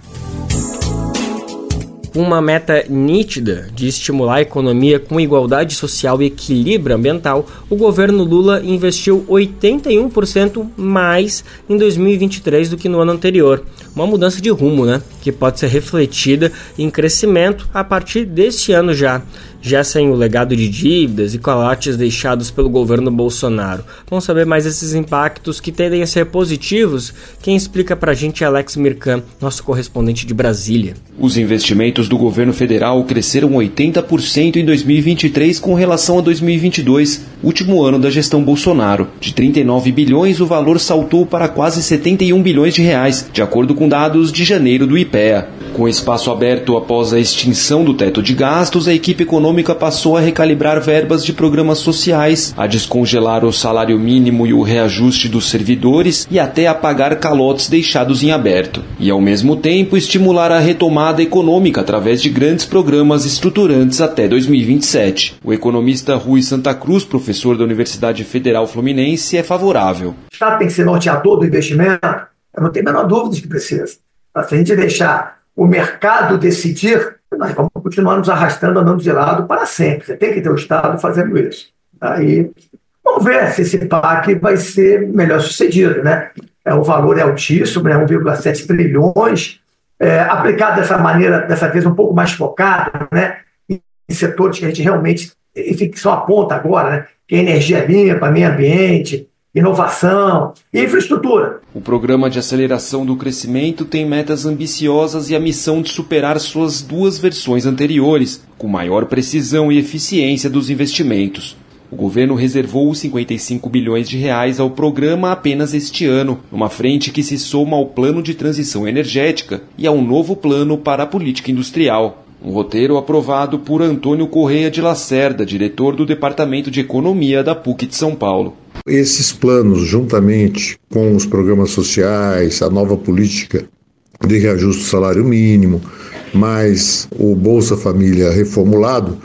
Uma meta nítida de estimular a economia com igualdade social e equilíbrio ambiental, o governo Lula investiu 81% mais em 2023 do que no ano anterior. Uma mudança de rumo, né? Que pode ser refletida em crescimento a partir deste ano já já sem o legado de dívidas e calotes deixados pelo governo Bolsonaro. Vamos saber mais esses impactos que tendem a ser positivos? Quem explica pra gente é Alex Mirkan, nosso correspondente de Brasília. Os investimentos do governo federal cresceram 80% em 2023 com relação a 2022, último ano da gestão Bolsonaro. De 39 bilhões, o valor saltou para quase 71 bilhões de reais, de acordo com dados de janeiro do IPEA. Com espaço aberto após a extinção do teto de gastos, a equipe econômica passou a recalibrar verbas de programas sociais, a descongelar o salário mínimo e o reajuste dos servidores e até a pagar calotes deixados em aberto. E ao mesmo tempo estimular a retomada econômica através de grandes programas estruturantes até 2027. O economista Rui Santa Cruz, professor da Universidade Federal Fluminense, é favorável. O Estado tem que ser norteador do investimento? Eu não tenho a menor dúvida de que precisa. Se a gente deixar o mercado decidir, nós vamos continuar nos arrastando, andando de lado para sempre. Você tem que ter o Estado fazendo isso. Aí, vamos ver se esse PAC vai ser melhor sucedido. Né? É, o valor é altíssimo, né? 1,7 trilhões, é, aplicado dessa maneira, dessa vez um pouco mais focado, né? em setores que a gente realmente, enfim, que só aponta agora, né? que é energia limpa, meio ambiente, inovação e infraestrutura. O programa de aceleração do crescimento tem metas ambiciosas e a missão de superar suas duas versões anteriores, com maior precisão e eficiência dos investimentos. O governo reservou 55 bilhões de reais ao programa apenas este ano, numa frente que se soma ao plano de transição energética e a um novo plano para a política industrial. Um roteiro aprovado por Antônio Correia de Lacerda, diretor do Departamento de Economia da PUC de São Paulo. Esses planos, juntamente com os programas sociais, a nova política de reajuste do salário mínimo, mais o Bolsa Família reformulado,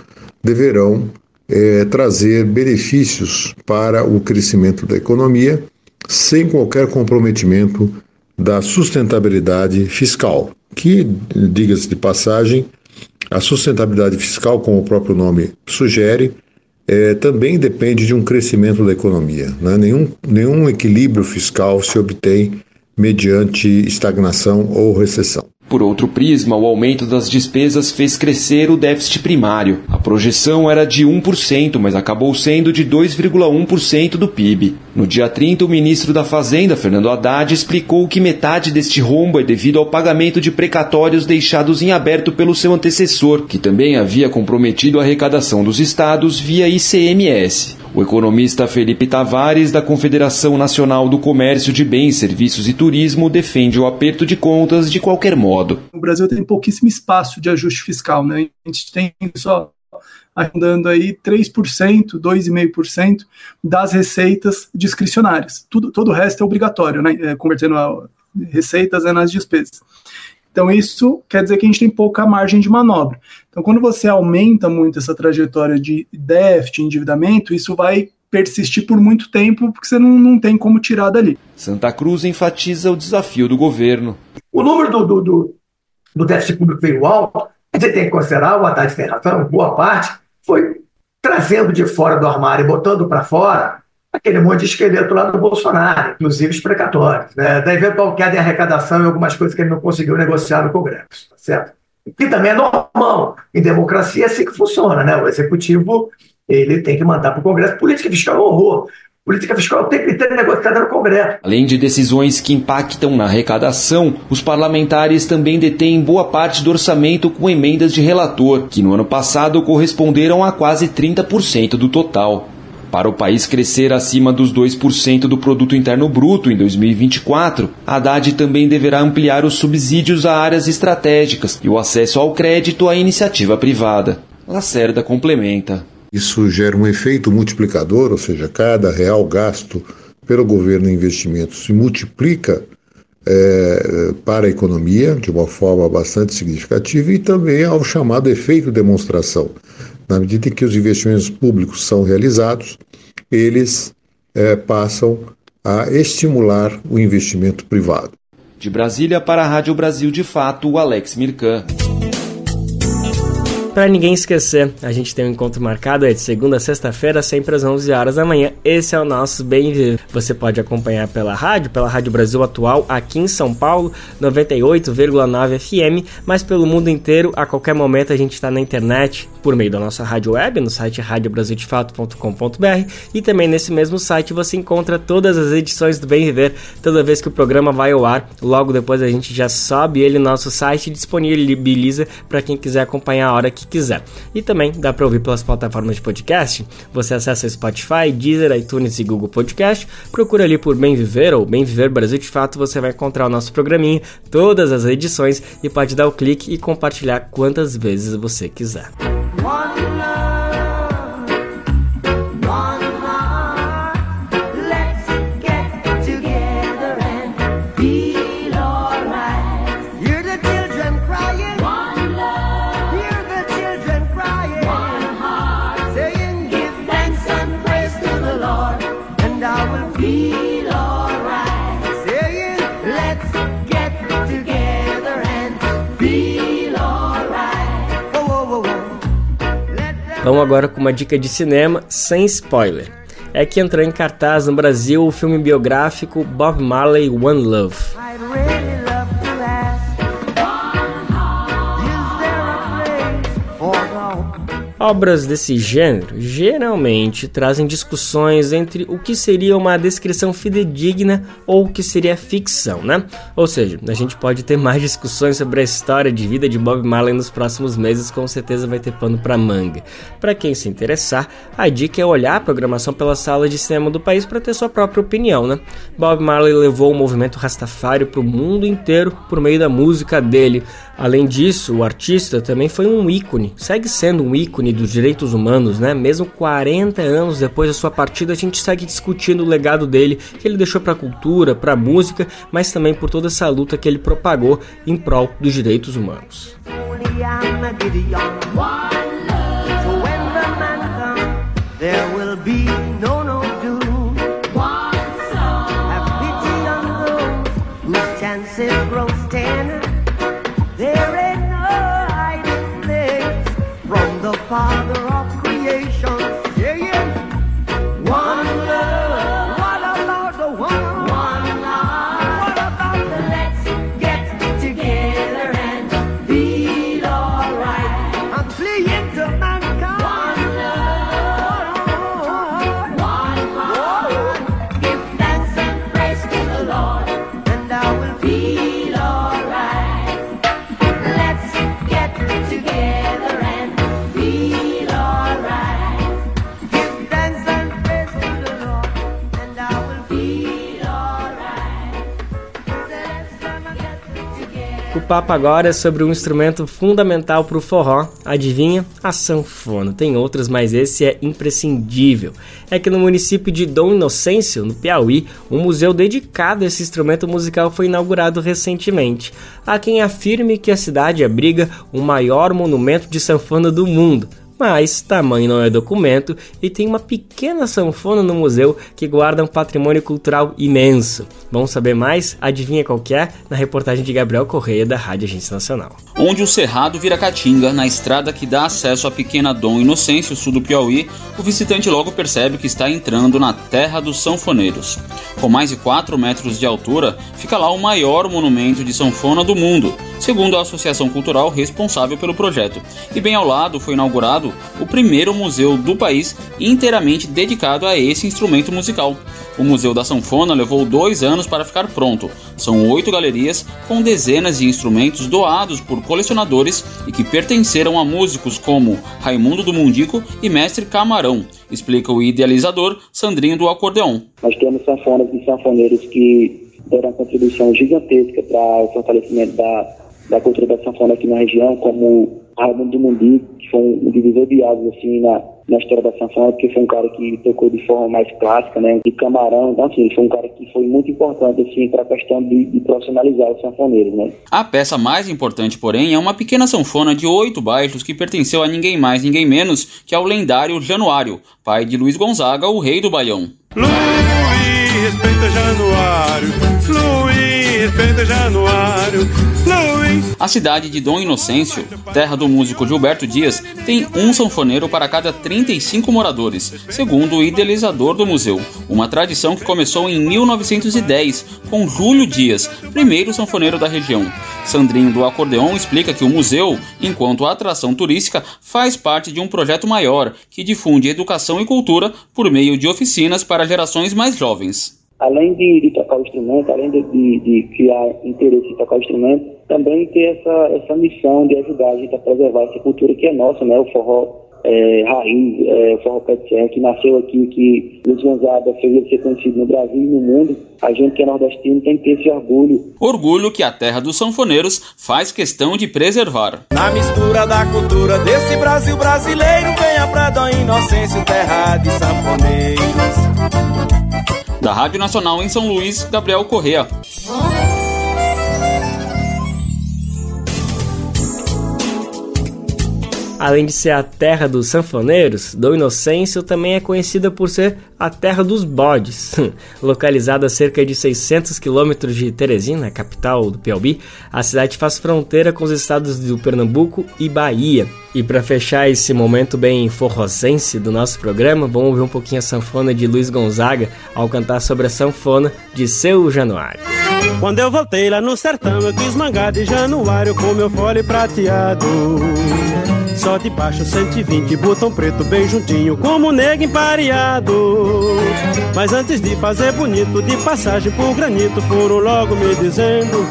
deverão é, trazer benefícios para o crescimento da economia, sem qualquer comprometimento da sustentabilidade fiscal, que, diga-se de passagem, a sustentabilidade fiscal, como o próprio nome sugere, é, também depende de um crescimento da economia. Né? Nenhum, nenhum equilíbrio fiscal se obtém mediante estagnação ou recessão. Por outro prisma, o aumento das despesas fez crescer o déficit primário. A projeção era de 1%, mas acabou sendo de 2,1% do PIB. No dia 30, o ministro da Fazenda, Fernando Haddad, explicou que metade deste rombo é devido ao pagamento de precatórios deixados em aberto pelo seu antecessor, que também havia comprometido a arrecadação dos estados via ICMS. O economista Felipe Tavares, da Confederação Nacional do Comércio de Bens, Serviços e Turismo, defende o aperto de contas de qualquer modo. O Brasil tem pouquíssimo espaço de ajuste fiscal, né? A gente tem só andando aí 3%, 2,5% das receitas discricionárias. Tudo, todo o resto é obrigatório, né? É, convertendo a receitas é nas despesas. Então, isso quer dizer que a gente tem pouca margem de manobra. Então, quando você aumenta muito essa trajetória de déficit, endividamento, isso vai persistir por muito tempo, porque você não, não tem como tirar dali. Santa Cruz enfatiza o desafio do governo. O número do, do, do, do déficit público veio alto, a gente tem que considerar, o Haddad tem razão, boa parte foi trazendo de fora do armário e botando para fora aquele monte de esqueleto lá do Bolsonaro, inclusive os precatórios, né? da eventual queda em arrecadação e algumas coisas que ele não conseguiu negociar no Congresso, tá certo? Que também é normal. Em democracia é assim que funciona, né? O executivo ele tem que mandar para o Congresso. Política fiscal é um horror. Política fiscal tem que ter negociada no Congresso. Além de decisões que impactam na arrecadação, os parlamentares também detêm boa parte do orçamento com emendas de relator, que no ano passado corresponderam a quase 30% do total. Para o país crescer acima dos 2% do produto interno bruto em 2024, Haddad também deverá ampliar os subsídios a áreas estratégicas e o acesso ao crédito à iniciativa privada. Lacerda complementa. Isso gera um efeito multiplicador, ou seja, cada real gasto pelo governo em investimentos se multiplica é, para a economia de uma forma bastante significativa e também ao chamado efeito demonstração. Na medida em que os investimentos públicos são realizados, eles é, passam a estimular o investimento privado. De Brasília para a Rádio Brasil de Fato, Alex Mirkan para ninguém esquecer, a gente tem um encontro marcado é de segunda a sexta-feira, sempre às 11 horas da manhã. Esse é o nosso Bem Viver. Você pode acompanhar pela rádio, pela Rádio Brasil Atual, aqui em São Paulo, 98,9 FM, mas pelo mundo inteiro, a qualquer momento a gente está na internet, por meio da nossa rádio web, no site radiobrasildefato.com.br e também nesse mesmo site você encontra todas as edições do Bem Viver. Toda vez que o programa vai ao ar, logo depois a gente já sobe ele no nosso site e disponibiliza para quem quiser acompanhar a hora que quiser. E também dá para ouvir pelas plataformas de podcast. Você acessa Spotify, Deezer, iTunes e Google Podcast. Procura ali por Bem Viver ou Bem Viver Brasil de Fato, você vai encontrar o nosso programinha, todas as edições e pode dar o clique e compartilhar quantas vezes você quiser. Vamos agora com uma dica de cinema sem spoiler. É que entrou em cartaz no Brasil o filme biográfico Bob Marley One Love. Obras desse gênero geralmente trazem discussões entre o que seria uma descrição fidedigna ou o que seria ficção, né? Ou seja, a gente pode ter mais discussões sobre a história de vida de Bob Marley nos próximos meses, com certeza vai ter pano para manga. Para quem se interessar, a dica é olhar a programação pela sala de cinema do país para ter sua própria opinião, né? Bob Marley levou o movimento Rastafari para o mundo inteiro por meio da música dele. Além disso, o artista também foi um ícone, segue sendo um ícone dos direitos humanos, né? Mesmo 40 anos depois da sua partida, a gente segue discutindo o legado dele, que ele deixou para a cultura, para a música, mas também por toda essa luta que ele propagou em prol dos direitos humanos. There ain't no hiding place from the Father of creation. Papo agora é sobre um instrumento fundamental para o forró, adivinha? A sanfona. Tem outras, mas esse é imprescindível. É que no município de Dom Inocêncio, no Piauí, um museu dedicado a esse instrumento musical foi inaugurado recentemente. Há quem afirme que a cidade abriga o maior monumento de sanfona do mundo. Mas tamanho não é documento e tem uma pequena sanfona no museu que guarda um patrimônio cultural imenso. Vamos saber mais? Adivinha qual é? Na reportagem de Gabriel Correia da Rádio Agência Nacional. Onde o Cerrado vira Caatinga, na estrada que dá acesso à pequena Dom Inocêncio, sul do Piauí, o visitante logo percebe que está entrando na terra dos sanfoneiros. Com mais de 4 metros de altura, fica lá o maior monumento de sanfona do mundo, segundo a associação cultural responsável pelo projeto. E bem ao lado foi inaugurado o primeiro museu do país inteiramente dedicado a esse instrumento musical. O Museu da Sanfona levou dois anos para ficar pronto. São oito galerias com dezenas de instrumentos doados por colecionadores e que pertenceram a músicos como Raimundo do Mundico e Mestre Camarão, explica o idealizador Sandrinho do Acordeon. Nós temos sanfonas e sanfoneiros que deram contribuição gigantesca para o fortalecimento da, da cultura da sanfona aqui na região, como Raimundo do Mundico, que foi um divisor de águas assim, na, na história da sanfona, porque foi um cara que tocou de forma mais clássica, né, de camarão, então assim, foi um cara que foi muito importante assim para a questão de, de, profissionalizar os sanfoneiros, né. A peça mais importante, porém, é uma pequena sanfona de oito baixos que pertenceu a ninguém mais, ninguém menos que ao lendário Januário, pai de Luiz Gonzaga, o rei do Baião. Luiz, respeita Januário, Luiz, respeita Januário. A cidade de Dom Inocêncio, terra do músico Gilberto Dias, tem um sanfoneiro para cada 35 moradores, segundo o idealizador do museu. Uma tradição que começou em 1910, com Júlio Dias, primeiro sanfoneiro da região. Sandrinho do Acordeon explica que o museu, enquanto atração turística, faz parte de um projeto maior que difunde educação e cultura por meio de oficinas para gerações mais jovens além de, de, tocar o instrumento, além de, de, de, criar interesse em tocar o instrumento, também ter essa, essa missão de ajudar a gente a preservar essa cultura que é nossa, né? O forró é, raiz, é, o forró pé de serra, que nasceu aqui, que Luiz Gonzaga fez ele ser conhecido no Brasil e no mundo. A gente que é nordestino tem que ter esse orgulho. Orgulho que a terra dos sanfoneiros faz questão de preservar. Na mistura da cultura desse Brasil brasileiro, venha pra Dom Inocêncio, terra de sanfoneiros. Da Rádio Nacional em São Luís, Gabriel Correa. Além de ser a terra dos sanfoneiros, Dom Inocêncio também é conhecida por ser a terra dos bodes. Localizada a cerca de 600 quilômetros de Teresina, capital do Piauí, a cidade faz fronteira com os estados do Pernambuco e Bahia. E para fechar esse momento bem forrosense do nosso programa, vamos ouvir um pouquinho a sanfona de Luiz Gonzaga ao cantar sobre a sanfona de Seu Januário. Quando eu voltei lá no sertão, eu quis mangar de Januário com meu fole prateado. Só de baixo 120, botão preto bem juntinho, como nego empareado. Mas antes de fazer bonito, de passagem por granito, foram logo me dizendo.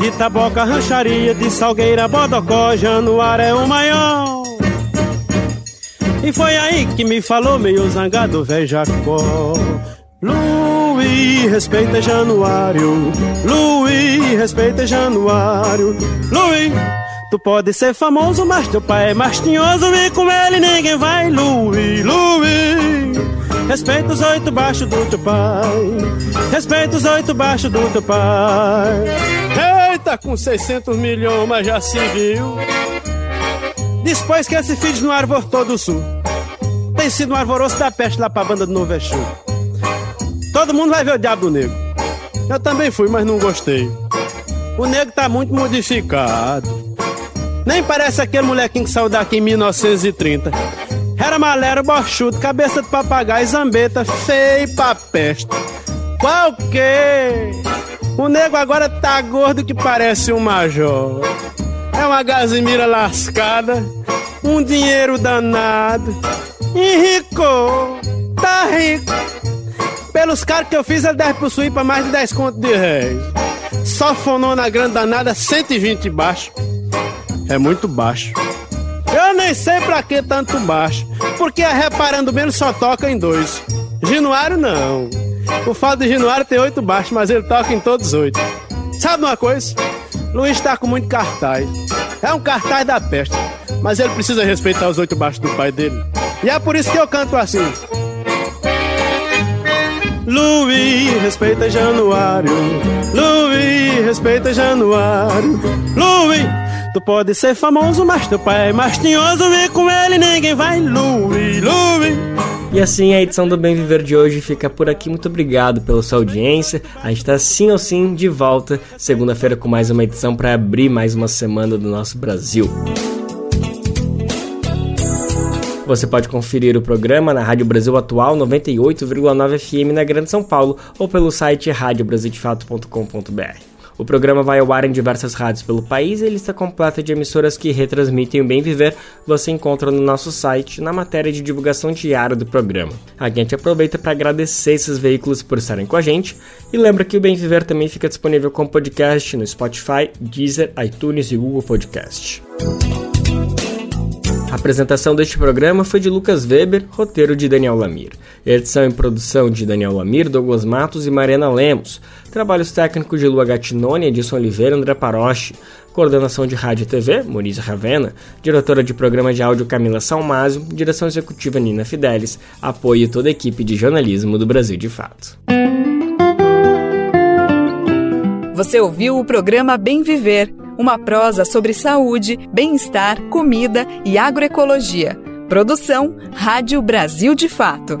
De taboca, rancharia, de salgueira, bodocó, Januário é o maior. E foi aí que me falou meio zangado, velho Jacó. Luiz, respeita Januário. Luiz, respeita Januário. Luiz. Tu pode ser famoso, mas teu pai é mastinhoso e com ele ninguém vai. Louis, Louis, respeita os oito baixos do teu pai. Respeita os oito baixos do teu pai. Eita, com 600 milhões, mas já se viu. Depois que esse filho no Arvor todo sul. Tem sido um arvoroso da peste lá pra banda do Novo Exu. Todo mundo vai ver o diabo negro. Eu também fui, mas não gostei. O negro tá muito modificado. Nem parece aquele molequinho que saiu daqui em 1930. Era malero, borchudo, cabeça de papagaio, zambeta, feio pra peste. Qual que? O nego agora tá gordo que parece um major. É uma gazimira lascada, um dinheiro danado. Enricou, tá rico. Pelos caras que eu fiz, ele deve possuir pra mais de 10 contos de réis. Só fonou na grande danada, 120 baixo é muito baixo. Eu nem sei pra que tanto baixo, porque a Reparando Menos só toca em dois. Januário não. O fato de Januário tem oito baixos, mas ele toca em todos oito. Sabe uma coisa? Luiz tá com muito cartaz. É um cartaz da peste, mas ele precisa respeitar os oito baixos do pai dele. E é por isso que eu canto assim. Luiz, respeita Januário. Luiz, respeita Januário. Luiz, Tu pode ser famoso, mas teu pai é mais tinhoso. Vem com ele, ninguém vai. Louie, Louie. E assim a edição do Bem Viver de hoje fica por aqui. Muito obrigado pela sua audiência. A gente está sim ou sim de volta segunda-feira com mais uma edição para abrir mais uma semana do nosso Brasil. Você pode conferir o programa na Rádio Brasil Atual 98,9 FM na Grande São Paulo ou pelo site radiobrasildefato.com.br. O programa vai ao ar em diversas rádios pelo país e a lista completa de emissoras que retransmitem o Bem Viver você encontra no nosso site, na matéria de divulgação diária do programa. A gente aproveita para agradecer esses veículos por estarem com a gente e lembra que o Bem Viver também fica disponível como podcast no Spotify, Deezer, iTunes e Google Podcast. A apresentação deste programa foi de Lucas Weber, roteiro de Daniel Lamir. Edição e produção de Daniel Lamir, Douglas Matos e Mariana Lemos. Trabalhos técnicos de Lua Gattinoni, Edson Oliveira André Paroche. Coordenação de Rádio e TV, Moniza Ravena. Diretora de programa de áudio, Camila Salmásio. Direção executiva, Nina Fidelis. Apoio toda a equipe de jornalismo do Brasil de Fato. Você ouviu o programa Bem Viver uma prosa sobre saúde, bem-estar, comida e agroecologia. Produção Rádio Brasil de Fato.